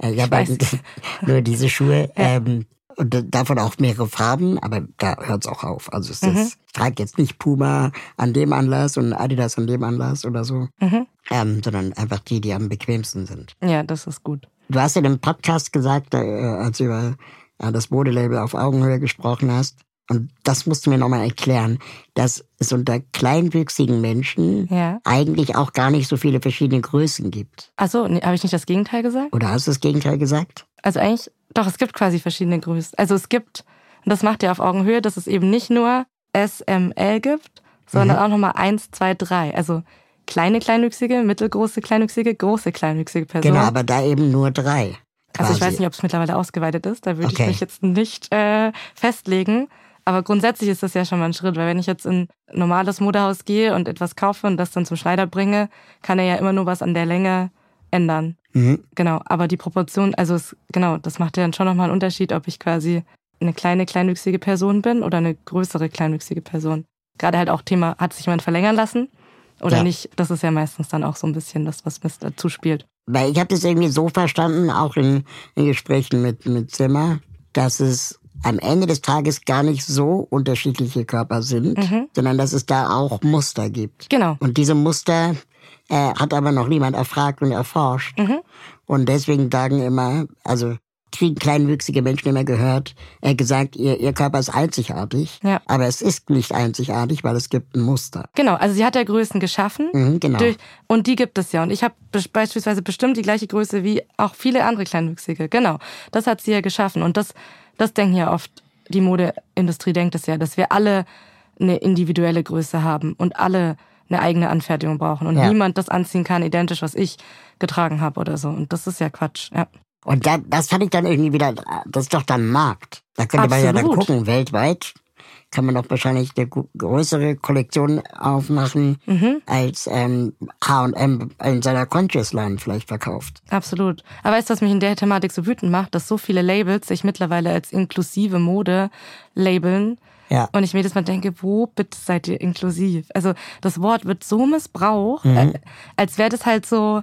Äh, ich habe halt nur diese Schuhe. Ähm, und da- davon auch mehrere Farben, aber da hört's auch auf. Also es Mhm. ist, ich trage jetzt nicht Puma an dem Anlass und Adidas an dem Anlass oder so, Mhm. ähm, sondern einfach die, die am bequemsten sind. ja, das ist gut. Du hast in einem Podcast gesagt, äh, als du über das Modelabel auf Augenhöhe gesprochen hast, und das musst du mir nochmal erklären, dass es unter kleinwüchsigen Menschen Ja. eigentlich auch gar nicht so viele verschiedene Größen gibt. Achso, nee, habe ich nicht das Gegenteil gesagt? Oder hast du das Gegenteil gesagt? Also eigentlich, doch, es gibt quasi verschiedene Größen. Also es gibt, und das macht ja auf Augenhöhe, dass es eben nicht nur SML gibt, sondern auch nochmal 1, 2, 3. Also kleine Kleinwüchsige, mittelgroße Kleinwüchsige, große Kleinwüchsige Personen. Genau, aber da eben nur drei. Also ich quasi. weiß nicht, ob es mittlerweile ausgeweitet ist. Da würde Okay. ich mich jetzt nicht äh, festlegen. Aber grundsätzlich ist das ja schon mal ein Schritt, weil wenn ich jetzt in ein normales Modehaus gehe und etwas kaufe und das dann zum Schneider bringe, kann er ja immer nur was an der Länge ändern. Mhm. Genau, aber die Proportion, also es, genau, das macht ja dann schon nochmal einen Unterschied, ob ich quasi eine kleine kleinwüchsige Person bin oder eine größere kleinwüchsige Person. Gerade halt auch Thema, hat sich jemand verlängern lassen oder Ja. nicht? Das ist ja meistens dann auch so ein bisschen das, was mir dazu spielt. Weil ich habe das irgendwie so verstanden, auch in, in Gesprächen mit, mit Zimmer, dass es am Ende des Tages gar nicht so unterschiedliche Körper sind, sondern dass es da auch Muster gibt. Genau. Und diese Muster äh, hat aber noch niemand erfragt und erforscht. Mhm. Und deswegen sagen immer, also kriegen kleinwüchsige Menschen immer gehört, äh, gesagt, ihr, ihr Körper ist einzigartig, Ja. aber es ist nicht einzigartig, weil es gibt ein Muster. Genau, also sie hat ja Größen geschaffen. Mhm, genau. Durch, und die gibt es ja. Und ich habe beispielsweise bestimmt die gleiche Größe wie auch viele andere Kleinwüchsige. Genau, das hat sie ja geschaffen. Und das, das denken ja oft, die Modeindustrie denkt es ja, dass wir alle eine individuelle Größe haben und alle eine eigene Anfertigung brauchen und Ja. niemand das anziehen kann, identisch, was ich getragen habe oder so. Und das ist ja Quatsch. Ja. Und da, das fand ich dann irgendwie wieder, das ist doch dann Markt. Da könnte man ja dann gucken, weltweit kann man doch wahrscheinlich eine größere Kollektion aufmachen, Mhm. als ähm, H&M in seiner Conscious Line vielleicht verkauft. Absolut. Aber weißt du, was mich in der Thematik so wütend macht, dass so viele Labels sich mittlerweile als inklusive Mode labeln. Ja. Und ich mir jedes Mal denke, wo bitte seid ihr inklusiv? Also das Wort wird so missbraucht, äh, als wäre das halt so,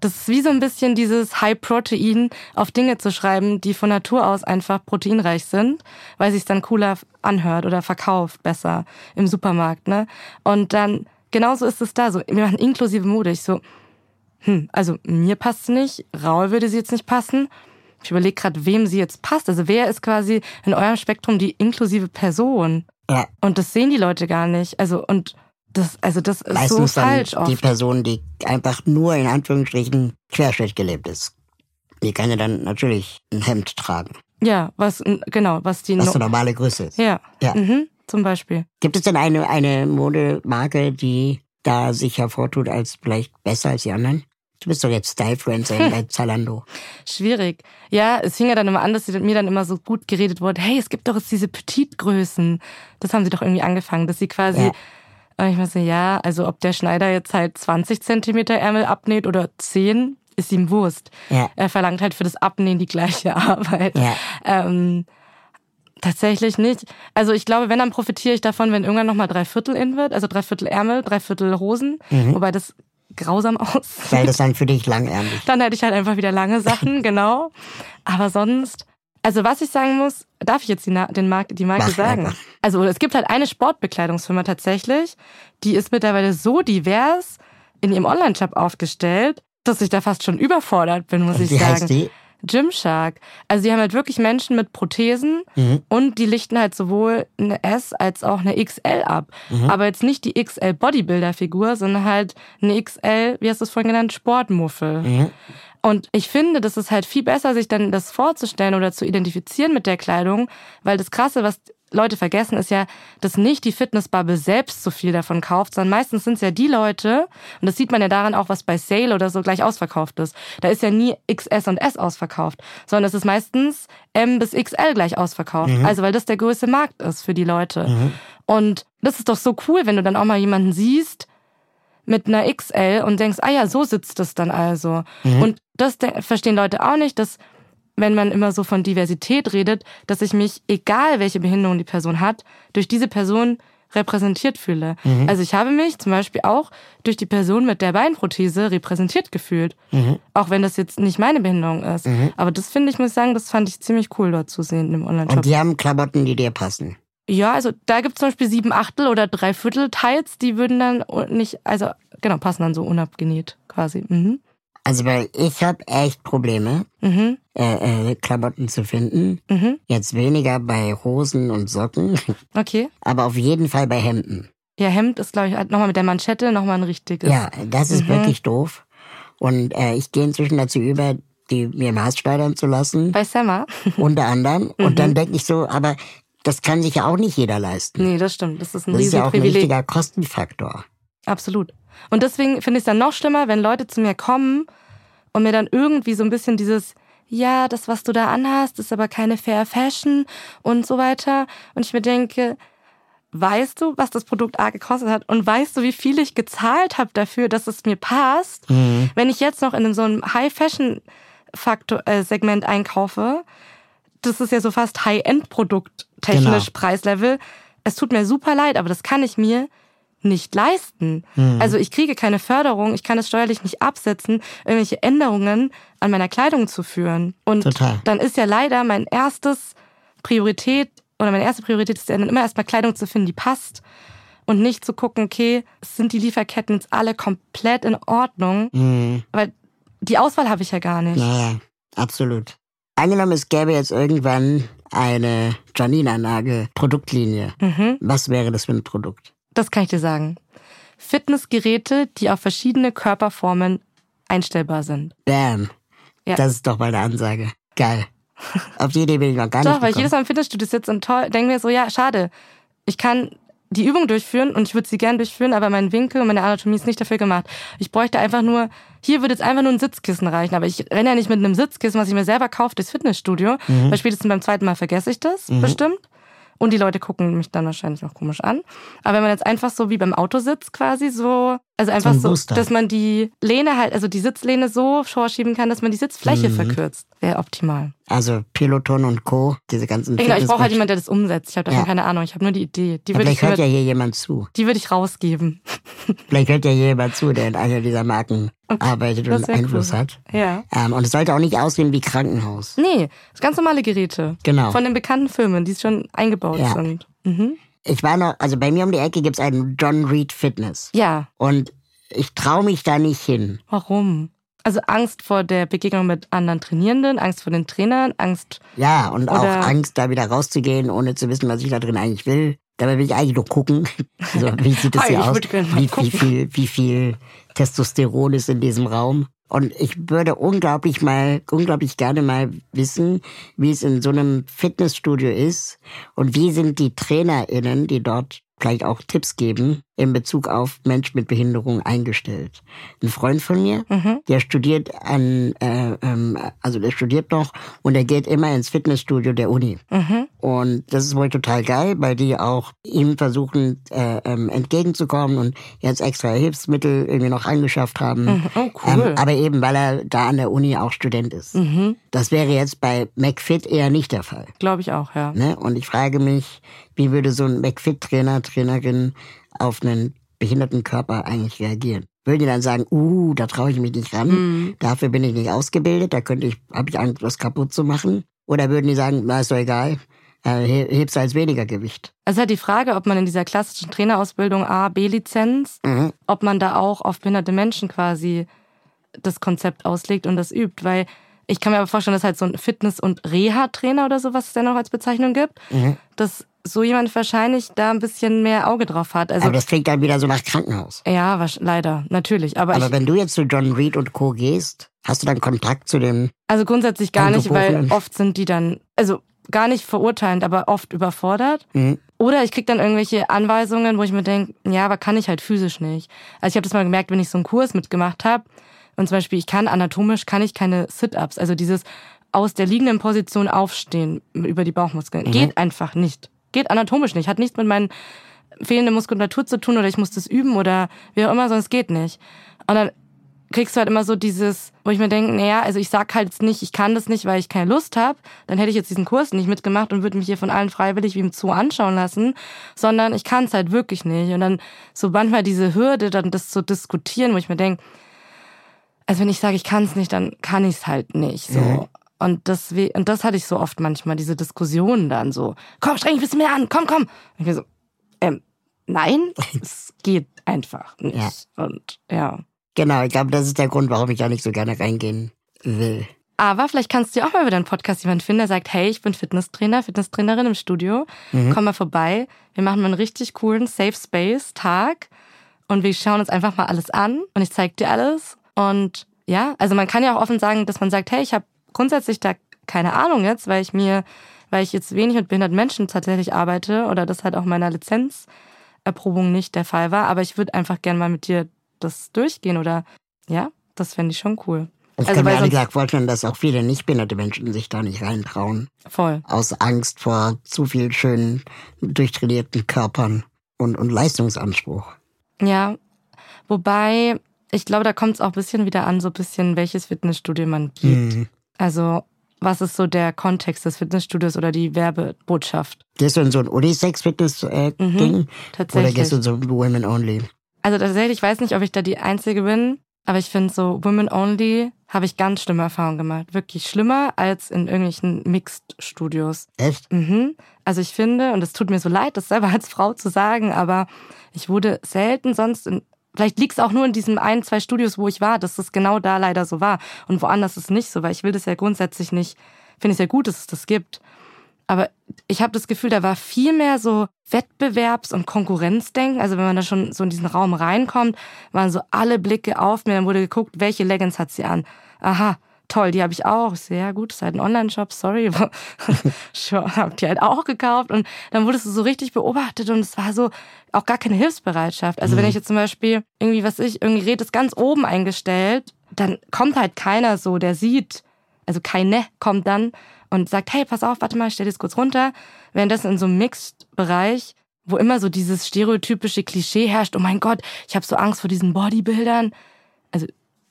das ist wie so ein bisschen dieses High Protein auf Dinge zu schreiben, die von Natur aus einfach proteinreich sind, weil sich dann cooler anhört oder verkauft besser im Supermarkt, ne? Und dann genauso ist es da so, wir machen inklusive Mode. Ich so, hm, also mir passt sie nicht, Raul würde sie jetzt nicht passen. Ich überlege gerade, wem sie jetzt passt. Also wer ist quasi in eurem Spektrum die inklusive Person? Ja. Und das sehen die Leute gar nicht. Also und das, also das ist Meistens so falsch dann die oft. Person, die einfach nur in Anführungsstrichen Querschnitt gelebt ist. Die kann ja dann natürlich ein Hemd tragen, Ja, was genau, was die was no eine normale Größe ist. ja, Ja. Mhm, zum Beispiel. Gibt es denn eine, eine Modemarke, die da sich hervortut als vielleicht besser als die anderen? Du bist doch jetzt Stylefluencer bei Zalando. Schwierig. Ja, es fing ja dann immer an, dass sie mir dann immer so gut geredet wurde, hey, es gibt doch jetzt diese Petitgrößen. Das haben sie doch irgendwie angefangen, dass sie quasi Ja. Und ich mir so, ja, also ob der Schneider jetzt halt 20 Zentimeter Ärmel abnäht oder 10, ist ihm Wurst. Ja. Er verlangt halt für das Abnähen die gleiche Arbeit. Ja. Ähm, tatsächlich nicht. Also ich glaube, wenn, dann profitiere ich davon, wenn irgendwann nochmal drei Viertel in wird, also drei Viertel Ärmel, drei Viertel Hosen, wobei das grausam aussieht. Weil das dann für dich langärmlich. Dann hätte ich halt einfach wieder lange Sachen, genau. Aber sonst, also was ich sagen muss, darf ich jetzt die, Na den Mark die Marke Mach sagen? Also es gibt halt eine Sportbekleidungsfirma tatsächlich, die ist mittlerweile so divers in ihrem Online-Shop aufgestellt, dass ich da fast schon überfordert bin, muss ich Wie sagen. heißt die? Gymshark. Also die haben halt wirklich Menschen mit Prothesen Mhm. und die lichten halt sowohl eine S als auch eine XL ab. Mhm. Aber jetzt nicht die XL Bodybuilder-Figur, sondern halt eine XL, wie hast du es vorhin genannt, Sportmuffel. Mhm. Und ich finde, das ist halt viel besser, sich dann das vorzustellen oder zu identifizieren mit der Kleidung, weil das Krasse, was Leute vergessen, ist ja, dass nicht die Fitnessbubble selbst so viel davon kauft, sondern meistens sind es ja die Leute, und das sieht man ja daran auch, was bei Sale oder so gleich ausverkauft ist. Da ist ja nie XS und S ausverkauft, sondern es ist meistens M bis XL gleich ausverkauft. Also weil das der größte Markt ist für die Leute. Und das ist doch so cool, wenn du dann auch mal jemanden siehst, mit einer XL und denkst, ah ja, so sitzt es dann also. Und das verstehen Leute auch nicht, dass wenn man immer so von Diversität redet, dass ich mich, egal welche Behinderung die Person hat, durch diese Person repräsentiert fühle. Also ich habe mich zum Beispiel auch durch die Person mit der Beinprothese repräsentiert gefühlt. Auch wenn das jetzt nicht meine Behinderung ist. Aber das finde ich, muss ich sagen, das fand ich ziemlich cool dort zu sehen im Online-Shop. Und die haben Klamotten, die dir passen. Ja, also da gibt es zum Beispiel sieben Achtel oder drei Viertel Teils, die würden dann nicht, also genau, passen dann so unabgenäht quasi. Mhm. Also weil ich habe echt Probleme, Mhm. äh, äh, Klamotten zu finden. Mhm. Jetzt weniger bei Hosen und Socken, Okay. aber auf jeden Fall bei Hemden. Ja, Hemd ist, glaube ich, nochmal mit der Manschette nochmal ein richtiges. Ja, das ist Mhm. wirklich doof. Und äh, ich gehe inzwischen dazu über, die mir maßschneidern zu lassen, Bei Semmer? unter anderem. Und Mhm. dann denke ich so, aber das kann sich ja auch nicht jeder leisten. nee, das stimmt. Das ist ein das ist ja auch ein richtiger Kostenfaktor. Absolut. Und deswegen finde ich es dann noch schlimmer, wenn Leute zu mir kommen und mir dann irgendwie so ein bisschen dieses, ja, das, was du da anhast, ist aber keine Fair Fashion und so weiter. Und ich mir denke, weißt du, was das Produkt A gekostet hat? Und weißt du, wie viel ich gezahlt habe dafür, dass es mir passt? Wenn ich jetzt noch in so einem High-Fashion-Segment einkaufe, das ist ja so fast High-End-Produkt technisch Genau. Preislevel. Es tut mir super leid, aber das kann ich mir nicht leisten. Mhm. Also ich kriege keine Förderung, ich kann es steuerlich nicht absetzen, irgendwelche Änderungen an meiner Kleidung zu führen. Und Total. dann ist ja leider mein erstes Priorität oder meine erste Priorität ist ja dann immer erstmal Kleidung zu finden, die passt. Und nicht zu gucken, okay, sind die Lieferketten jetzt alle komplett in Ordnung? Mhm. Weil die Auswahl habe ich ja gar nicht. Naja, absolut. Angenommen, es gäbe jetzt irgendwann eine Janine-Anlage Produktlinie. Mhm. Was wäre das für ein Produkt? Das kann ich dir sagen. Fitnessgeräte, die auf verschiedene Körperformen einstellbar sind. Bam. Ja. Das ist doch mal eine Ansage. Geil. Auf die Idee bin ich noch gar Doch, nicht weil ich jedes. Mal im Fitnessstudio sitze und denke mir so, ja, schade. Ich kann die Übung durchführen und ich würde sie gern durchführen, aber mein Winkel und meine Anatomie ist nicht dafür gemacht. Ich bräuchte einfach nur, hier würde jetzt einfach nur ein Sitzkissen reichen, aber ich renne ja nicht mit einem Sitzkissen, was ich mir selber kaufe, durchs Fitnessstudio, Mhm. weil spätestens beim zweiten Mal vergesse ich das bestimmt. Und die Leute gucken mich dann wahrscheinlich auch komisch an. Aber wenn man jetzt einfach so wie beim Auto sitzt quasi so, also einfach ein so, Booster. dass man die Lehne halt, also die Sitzlehne so vorschieben kann, dass man die Sitzfläche Mhm. verkürzt, wäre optimal. Also Peloton und Co., diese ganzen Genau, ich brauche halt jemanden, der das umsetzt. Ich habe davon Ja. keine Ahnung. Ich habe nur die Idee. Die Ja, würde ich, Vielleicht hört ja hier jemand zu. die würde ich rausgeben. Vielleicht hört ja hier jemand zu, der in einer dieser Marken arbeitet das und Einfluss cool. hat. Ja. Ähm, und es sollte auch nicht aussehen wie Krankenhaus. Nee, das ganz normale Geräte. Genau. Von den bekannten Filmen, die schon eingebaut Ja. sind. Mhm. Ich war noch, also bei mir um die Ecke gibt's einen John Reed Fitness. Ja, Und ich traue mich da nicht hin. warum? Also Angst vor der Begegnung mit anderen Trainierenden, Angst vor den Trainern, Angst. Ja, und auch Angst, da wieder rauszugehen, ohne zu wissen, was ich da drin eigentlich will. Dabei will ich eigentlich nur gucken. So, wie sieht es Hi, hier aus? Wie, wie, viel, wie viel Testosteron ist in diesem Raum? Und ich würde unglaublich mal, unglaublich gerne mal wissen, wie es in so einem Fitnessstudio ist und wie sind die TrainerInnen, die dort vielleicht auch Tipps geben in Bezug auf Mensch mit Behinderung eingestellt. Ein Freund von mir, Mhm. der studiert an, äh, ähm, also der studiert noch und der geht immer ins Fitnessstudio der Uni. Mhm. Und das ist wohl total geil, weil die auch ihm versuchen äh, ähm, entgegenzukommen und jetzt extra Hilfsmittel irgendwie noch angeschafft haben. Oh, cool. Ähm, aber eben, weil er da an der Uni auch Student ist. Mhm. Das wäre jetzt bei McFit eher nicht der Fall. Glaube ich auch, ja. Ne? Und ich frage mich, wie würde so ein McFit-Trainer, Trainerin auf einen behinderten Körper eigentlich reagieren? Würden die dann sagen, uh, da traue ich mich nicht ran, Mhm. dafür bin ich nicht ausgebildet, da könnte ich, habe ich Angst, was kaputt zu machen? Oder würden die sagen, na ist doch egal, äh, he- hebst als weniger Gewicht? Es ist halt die Frage, ob man in dieser klassischen Trainerausbildung A, B-Lizenz, Mhm. ob man da auch auf behinderte Menschen quasi das Konzept auslegt und das übt, weil ich kann mir aber vorstellen, dass halt so ein Fitness- und Reha-Trainer oder so, was es ja noch als Bezeichnung gibt, Mhm. dass so jemand wahrscheinlich da ein bisschen mehr Auge drauf hat. Also Aber das klingt dann wieder so nach Krankenhaus. ja, wasch- leider, natürlich. Aber, Aber ich, wenn du jetzt zu John Reed und Co. gehst, hast du dann Kontakt zu dem, also grundsätzlich gar nicht, weil oft sind die dann, also gar nicht verurteilend, aber oft überfordert. Mhm. Oder ich krieg dann irgendwelche Anweisungen, wo ich mir denke, ja, aber kann ich halt physisch nicht. Also ich habe das mal gemerkt, wenn ich so einen Kurs mitgemacht habe und zum Beispiel ich kann anatomisch kann ich keine Sit-ups, also dieses aus der liegenden Position aufstehen über die Bauchmuskeln, geht einfach nicht. Geht anatomisch nicht. Hat nichts mit meinen fehlenden Muskulatur zu tun oder ich muss das üben oder wie auch immer, es geht nicht. Und dann kriegst du halt immer so dieses, wo ich mir denke, naja, also ich sag halt jetzt nicht, ich kann das nicht, weil ich keine Lust habe, dann hätte ich jetzt diesen Kurs nicht mitgemacht und würde mich hier von allen freiwillig wie im Zoo anschauen lassen, sondern ich kann es halt wirklich nicht. Und dann so manchmal diese Hürde, dann das zu diskutieren, wo ich mir denke, also wenn ich sage, ich kann es nicht, dann kann ich es halt nicht. So. Und das, und das hatte ich so oft manchmal, diese Diskussionen dann so, komm, streng dich ein bisschen mehr an, komm, komm. Und ich so, ähm, nein, es geht einfach nicht. Ja. Und ja. genau, ich glaube, das ist der Grund, warum ich da nicht so gerne reingehen will. Aber vielleicht kannst du ja auch mal wieder einen Podcast jemanden finden, der sagt, hey, ich bin Fitnesstrainer, Fitnesstrainerin im Studio. Komm mal vorbei. Wir machen mal einen richtig coolen Safe Space Tag und wir schauen uns einfach mal alles an und ich zeig dir alles. Und ja, also man kann ja auch offen sagen, dass man sagt, hey, ich habe grundsätzlich da keine Ahnung jetzt, weil ich mir, weil ich jetzt wenig mit behinderten Menschen tatsächlich arbeite oder das halt auch meiner Lizenzerprobung nicht der Fall war. Aber ich würde einfach gern mal mit dir das durchgehen oder ja, das fände ich schon cool. Ich Also, kann mir ehrlich gesagt vorstellen, dass auch viele nicht behinderte Menschen sich da nicht reintrauen. Voll. Aus Angst vor zu viel schönen, durchtrainierten Körpern und, und Leistungsanspruch. Ja, wobei, ich glaube, da kommt es auch ein bisschen wieder an, so ein bisschen, welches Fitnessstudio man gibt. Mhm. Also, was ist so der Kontext des Fitnessstudios oder die Werbebotschaft? Gehst du in so ein Unisex-Fitness-Ding? Mhm, oder tatsächlich. gehst du in so ein Women Only? Also tatsächlich, ich weiß nicht, ob ich da die Einzige bin, aber ich finde so Women Only habe ich ganz schlimme Erfahrungen gemacht. Wirklich schlimmer als in irgendwelchen Mixed-Studios. Echt? Mhm. Also ich finde, und es tut mir so leid, das selber als Frau zu sagen, aber ich wurde selten sonst in, vielleicht liegt es auch nur in diesen ein, zwei Studios, wo ich war, dass das genau da leider so war. Und woanders ist es nicht so, weil ich will das ja grundsätzlich nicht, finde es ja gut, dass es das gibt. Aber ich habe das Gefühl, da war viel mehr so Wettbewerbs- und Konkurrenzdenken. Also wenn man da schon so in diesen Raum reinkommt, waren so alle Blicke auf mir. Dann wurde geguckt, welche Leggings hat sie an. Aha, toll, die habe ich auch. Ja gut, ist halt ein Online-Shop, sorry. schon, hab die halt auch gekauft. Und dann wurdest du so richtig beobachtet und es war so auch gar keine Hilfsbereitschaft. Also wenn ich jetzt zum Beispiel irgendwie, was ich, irgendein Gerät ist ganz oben eingestellt, dann kommt halt keiner so, der sieht, also keine kommt dann und sagt, hey, pass auf, warte mal, ich stell das kurz runter. Währenddessen in so einem Mixed-Bereich, wo immer so dieses stereotypische Klischee herrscht, oh mein Gott, ich habe so Angst vor diesen Bodybuildern. Also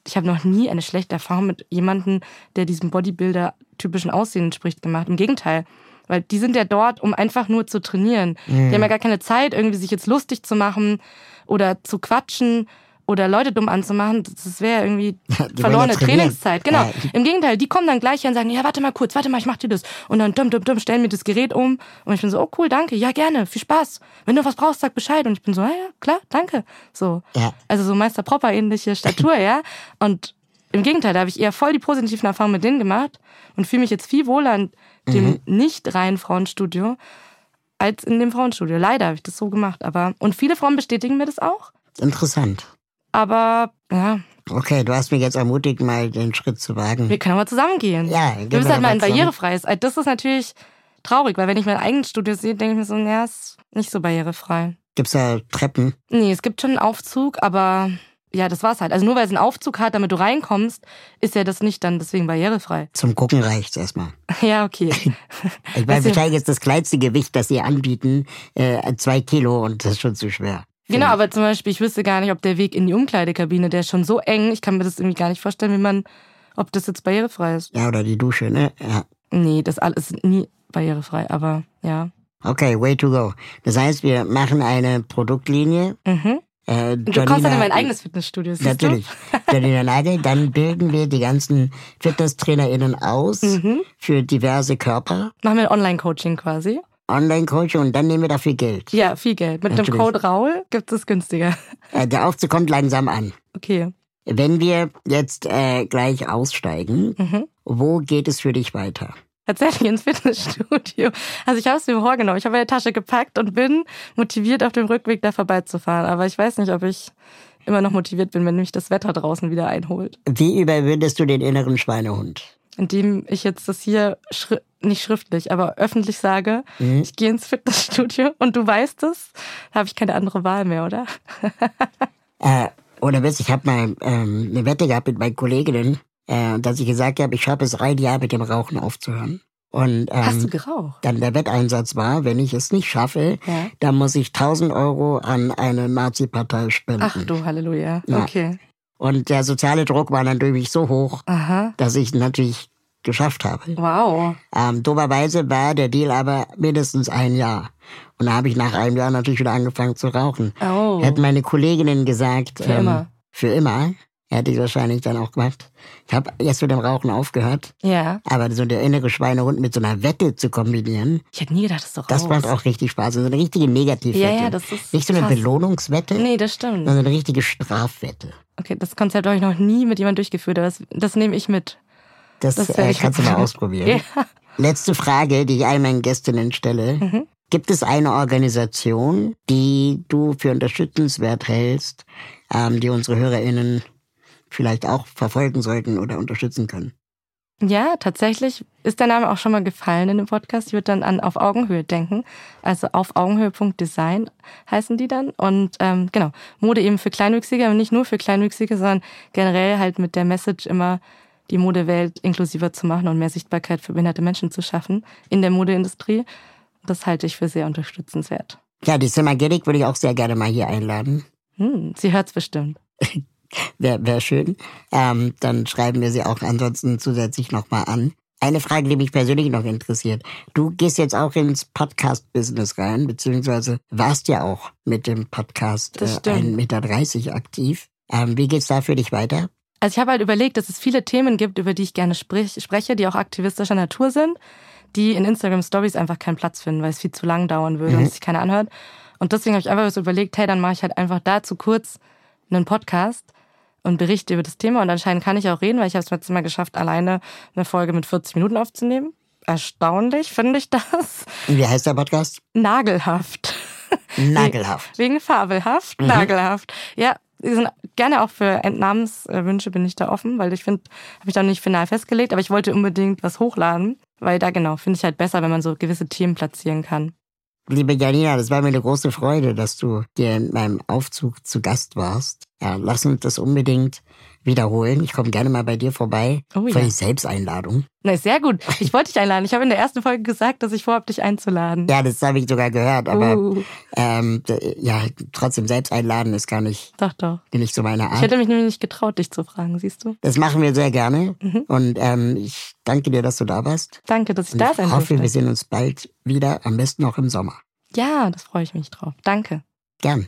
ich habe noch nie eine schlechte Erfahrung mit jemandem, der diesem Bodybuilder-typischen Aussehen entspricht, gemacht. Im Gegenteil. Weil die sind ja dort, um einfach nur zu trainieren. Die haben ja gar keine Zeit, irgendwie sich jetzt lustig zu machen oder zu quatschen oder Leute dumm anzumachen. Das wäre irgendwie verlorene ja. Trainingszeit. Genau. Ja. Im Gegenteil, die kommen dann gleich her und sagen, ja, warte mal kurz, warte mal, ich mach dir das. Und dann dumm, dumm, dumm, stellen mir das Gerät um. Und ich bin so, oh cool, danke, ja, gerne, viel Spaß. Wenn du was brauchst, sag Bescheid. Und ich bin so, ja, ja, klar, danke. So. Ja. Also so Meister Propper ähnliche Statur, ja. Und im Gegenteil, da habe ich eher voll die positiven Erfahrungen mit denen gemacht und fühle mich jetzt viel wohler in dem Mhm. nicht reinen Frauenstudio als in dem Frauenstudio. Leider habe ich das so gemacht, aber und viele Frauen bestätigen mir das auch. Interessant. Aber ja, Okay, du hast mich jetzt ermutigt, mal den Schritt zu wagen. wir können aber zusammengehen. Ja, wir müssen halt mal ein barrierefreies. Also Das ist natürlich traurig, weil wenn ich mein eigenes Studio sehe, denke ich mir so, ja, ist nicht so barrierefrei. Gibt's da Treppen? Nee, es gibt schon einen Aufzug, aber ja, das war's halt. Also nur weil es einen Aufzug hat, damit du reinkommst, ist ja das nicht dann deswegen barrierefrei. Zum Gucken reicht's erstmal. Ja, okay. Ich meine, du- wahrscheinlich ist das kleinste Gewicht, das sie anbieten, äh, zwei Kilo und das ist schon zu schwer. Genau, aber zum Beispiel, ich wüsste gar nicht, ob der Weg in die Umkleidekabine, der ist schon so eng, ich kann mir das irgendwie gar nicht vorstellen, wie man, ob das jetzt barrierefrei ist. Ja, oder die Dusche, ne? Ja. Nee, das alles ist nie barrierefrei, aber ja. Okay, way to go. Das heißt, wir machen eine Produktlinie. Mhm. Äh, Und du kommst dann in mein eigenes Fitnessstudio, siehst Natürlich. Janina Nagel, dann bilden wir die ganzen FitnesstrainerInnen aus Mhm. für diverse Körper, du? Machen wir ein Online-Coaching quasi. Online-Coaching und dann nehmen wir dafür Geld. Ja, viel Geld. Mit dem Natürlich. Code Raul gibt es günstiger. Äh, der Aufzug kommt langsam an. Okay. Wenn wir jetzt äh, gleich aussteigen, Mhm. wo geht es für dich weiter? Tatsächlich ins Fitnessstudio. Also ich habe es mir vorgenommen. Ich habe meine Tasche gepackt und bin motiviert, auf dem Rückweg da vorbeizufahren. Aber ich weiß nicht, ob ich immer noch motiviert bin, wenn mich das Wetter draußen wieder einholt. Wie überwindest du den inneren Schweinehund? indem ich jetzt das hier nicht schriftlich, aber öffentlich sage, Mhm. ich gehe ins Fitnessstudio und du weißt es, habe ich keine andere Wahl mehr, oder? Äh, oder Witz, ich habe mal ähm, eine Wette gehabt mit meinen Kolleginnen, äh, dass ich gesagt habe, ich schaffe es ein Jahr mit dem Rauchen aufzuhören. Und ähm, Hast du geraucht? dann der Wetteinsatz war, wenn ich es nicht schaffe, Ja. dann muss ich 1000 Euro an eine Nazi-Partei spenden. Ach du Halleluja. Ja. Okay. Und der soziale Druck war mich so hoch, Aha. dass ich natürlich geschafft habe. Wow. Ähm, doberweise war der Deal aber mindestens ein Jahr. Und da habe ich nach einem Jahr natürlich wieder angefangen zu rauchen. Oh. Hätten meine Kolleginnen gesagt, ähm, Für immer. Für immer, hätte ich wahrscheinlich dann auch gemacht. Ich habe jetzt mit dem Rauchen aufgehört. Ja. Aber so der innere Schweinehund mit so einer Wette zu kombinieren, Ich hätte nie gedacht, das ist doch das macht auch richtig Spaß. So eine richtige Negativwette. Ja, ja, das ist Nicht so eine krass. Belohnungswette, Nee, das stimmt. sondern eine richtige Strafwette. Okay, das Konzept habe ich noch nie mit jemandem durchgeführt, aber das, das nehme ich mit. Das, Das äh, kannst du mal ausprobieren. Ja. Letzte Frage, die ich all meinen Gästinnen stelle. Mhm. Gibt es eine Organisation, die du für unterstützenswert hältst, ähm, die unsere HörerInnen vielleicht auch verfolgen sollten oder unterstützen können? Ja, tatsächlich ist der Name auch schon mal gefallen in dem Podcast. Ich würde dann an Auf Augenhöhe denken. Also auf Augenhöhe.design heißen die dann. Und ähm, genau, Mode eben für Kleinwüchsige, aber nicht nur für Kleinwüchsige, sondern generell halt mit der Message immer die Modewelt inklusiver zu machen und mehr Sichtbarkeit für behinderte Menschen zu schaffen in der Modeindustrie. Das halte ich für sehr unterstützenswert. Ja, die Simagedic würde ich auch sehr gerne mal hier einladen. Hm, sie hört's bestimmt. Wäre wär schön. Ähm, dann schreiben wir sie auch ansonsten zusätzlich nochmal an. Eine Frage, die mich persönlich noch interessiert. Du gehst jetzt auch ins Podcast-Business rein, beziehungsweise warst ja auch mit dem Podcast äh, stimmt. 1,30 Meter aktiv. Ähm, wie geht's da für dich weiter? Also ich habe halt überlegt, dass es viele Themen gibt, über die ich gerne sprich, spreche, die auch aktivistischer Natur sind, die in Instagram Stories einfach keinen Platz finden, weil es viel zu lang dauern würde und es sich keiner anhört. Und deswegen habe ich einfach so überlegt, hey, dann mache ich halt einfach dazu kurz einen Podcast und berichte über das Thema. Und anscheinend kann ich auch reden, weil ich habe es letztes Mal geschafft, alleine eine Folge mit 40 Minuten aufzunehmen. Erstaunlich finde ich das. Und wie heißt der Podcast? Nagelhaft. Nagelhaft. Wegen fabelhaft, nagelhaft. Ja, die sind gerne auch für Entnahmenswünsche bin ich da offen, weil ich finde, habe ich da nicht final festgelegt, aber ich wollte unbedingt was hochladen, weil da genau finde ich halt besser, wenn man so gewisse Themen platzieren kann. Liebe Janina, das war mir eine große Freude, dass du dir in meinem Aufzug zu Gast warst. Ja, lass uns das unbedingt wiederholen. Ich komme gerne mal bei dir vorbei. Oh ja. Für die Selbsteinladung. Na, ist sehr gut. Ich wollte dich einladen. Ich habe in der ersten Folge gesagt, dass ich vorhabe, dich einzuladen. Ja, das habe ich sogar gehört, aber Uh. ähm, ja, trotzdem selbst einladen ist gar nicht, Doch, doch. nicht so meine Ich Art. hätte mich nämlich nicht getraut, dich zu fragen, siehst du? Das machen wir sehr gerne. Mhm. Und ähm, ich danke dir, dass du da warst. Danke, dass ich Und da ich sein hoffe, wir durfte. sehen uns bald wieder, am besten noch im Sommer. Ja, das freue ich mich drauf. Danke. Gern.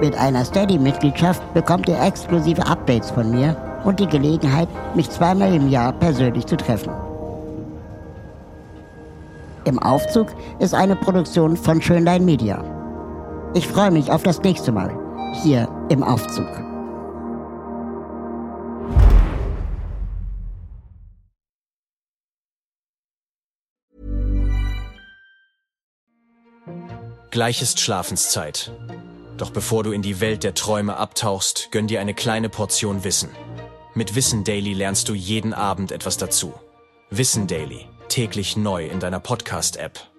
Mit einer Steady-Mitgliedschaft bekommt ihr exklusive Updates von mir und die Gelegenheit, mich zweimal im Jahr persönlich zu treffen. Im Aufzug ist eine Produktion von Schönlein Media. Ich freue mich auf das nächste Mal hier im Aufzug. Gleich ist Schlafenszeit. Doch bevor du in die Welt der Träume abtauchst, gönn dir eine kleine Portion Wissen. Mit Wissen Daily lernst du jeden Abend etwas dazu. Wissen Daily, täglich neu in deiner Podcast-App.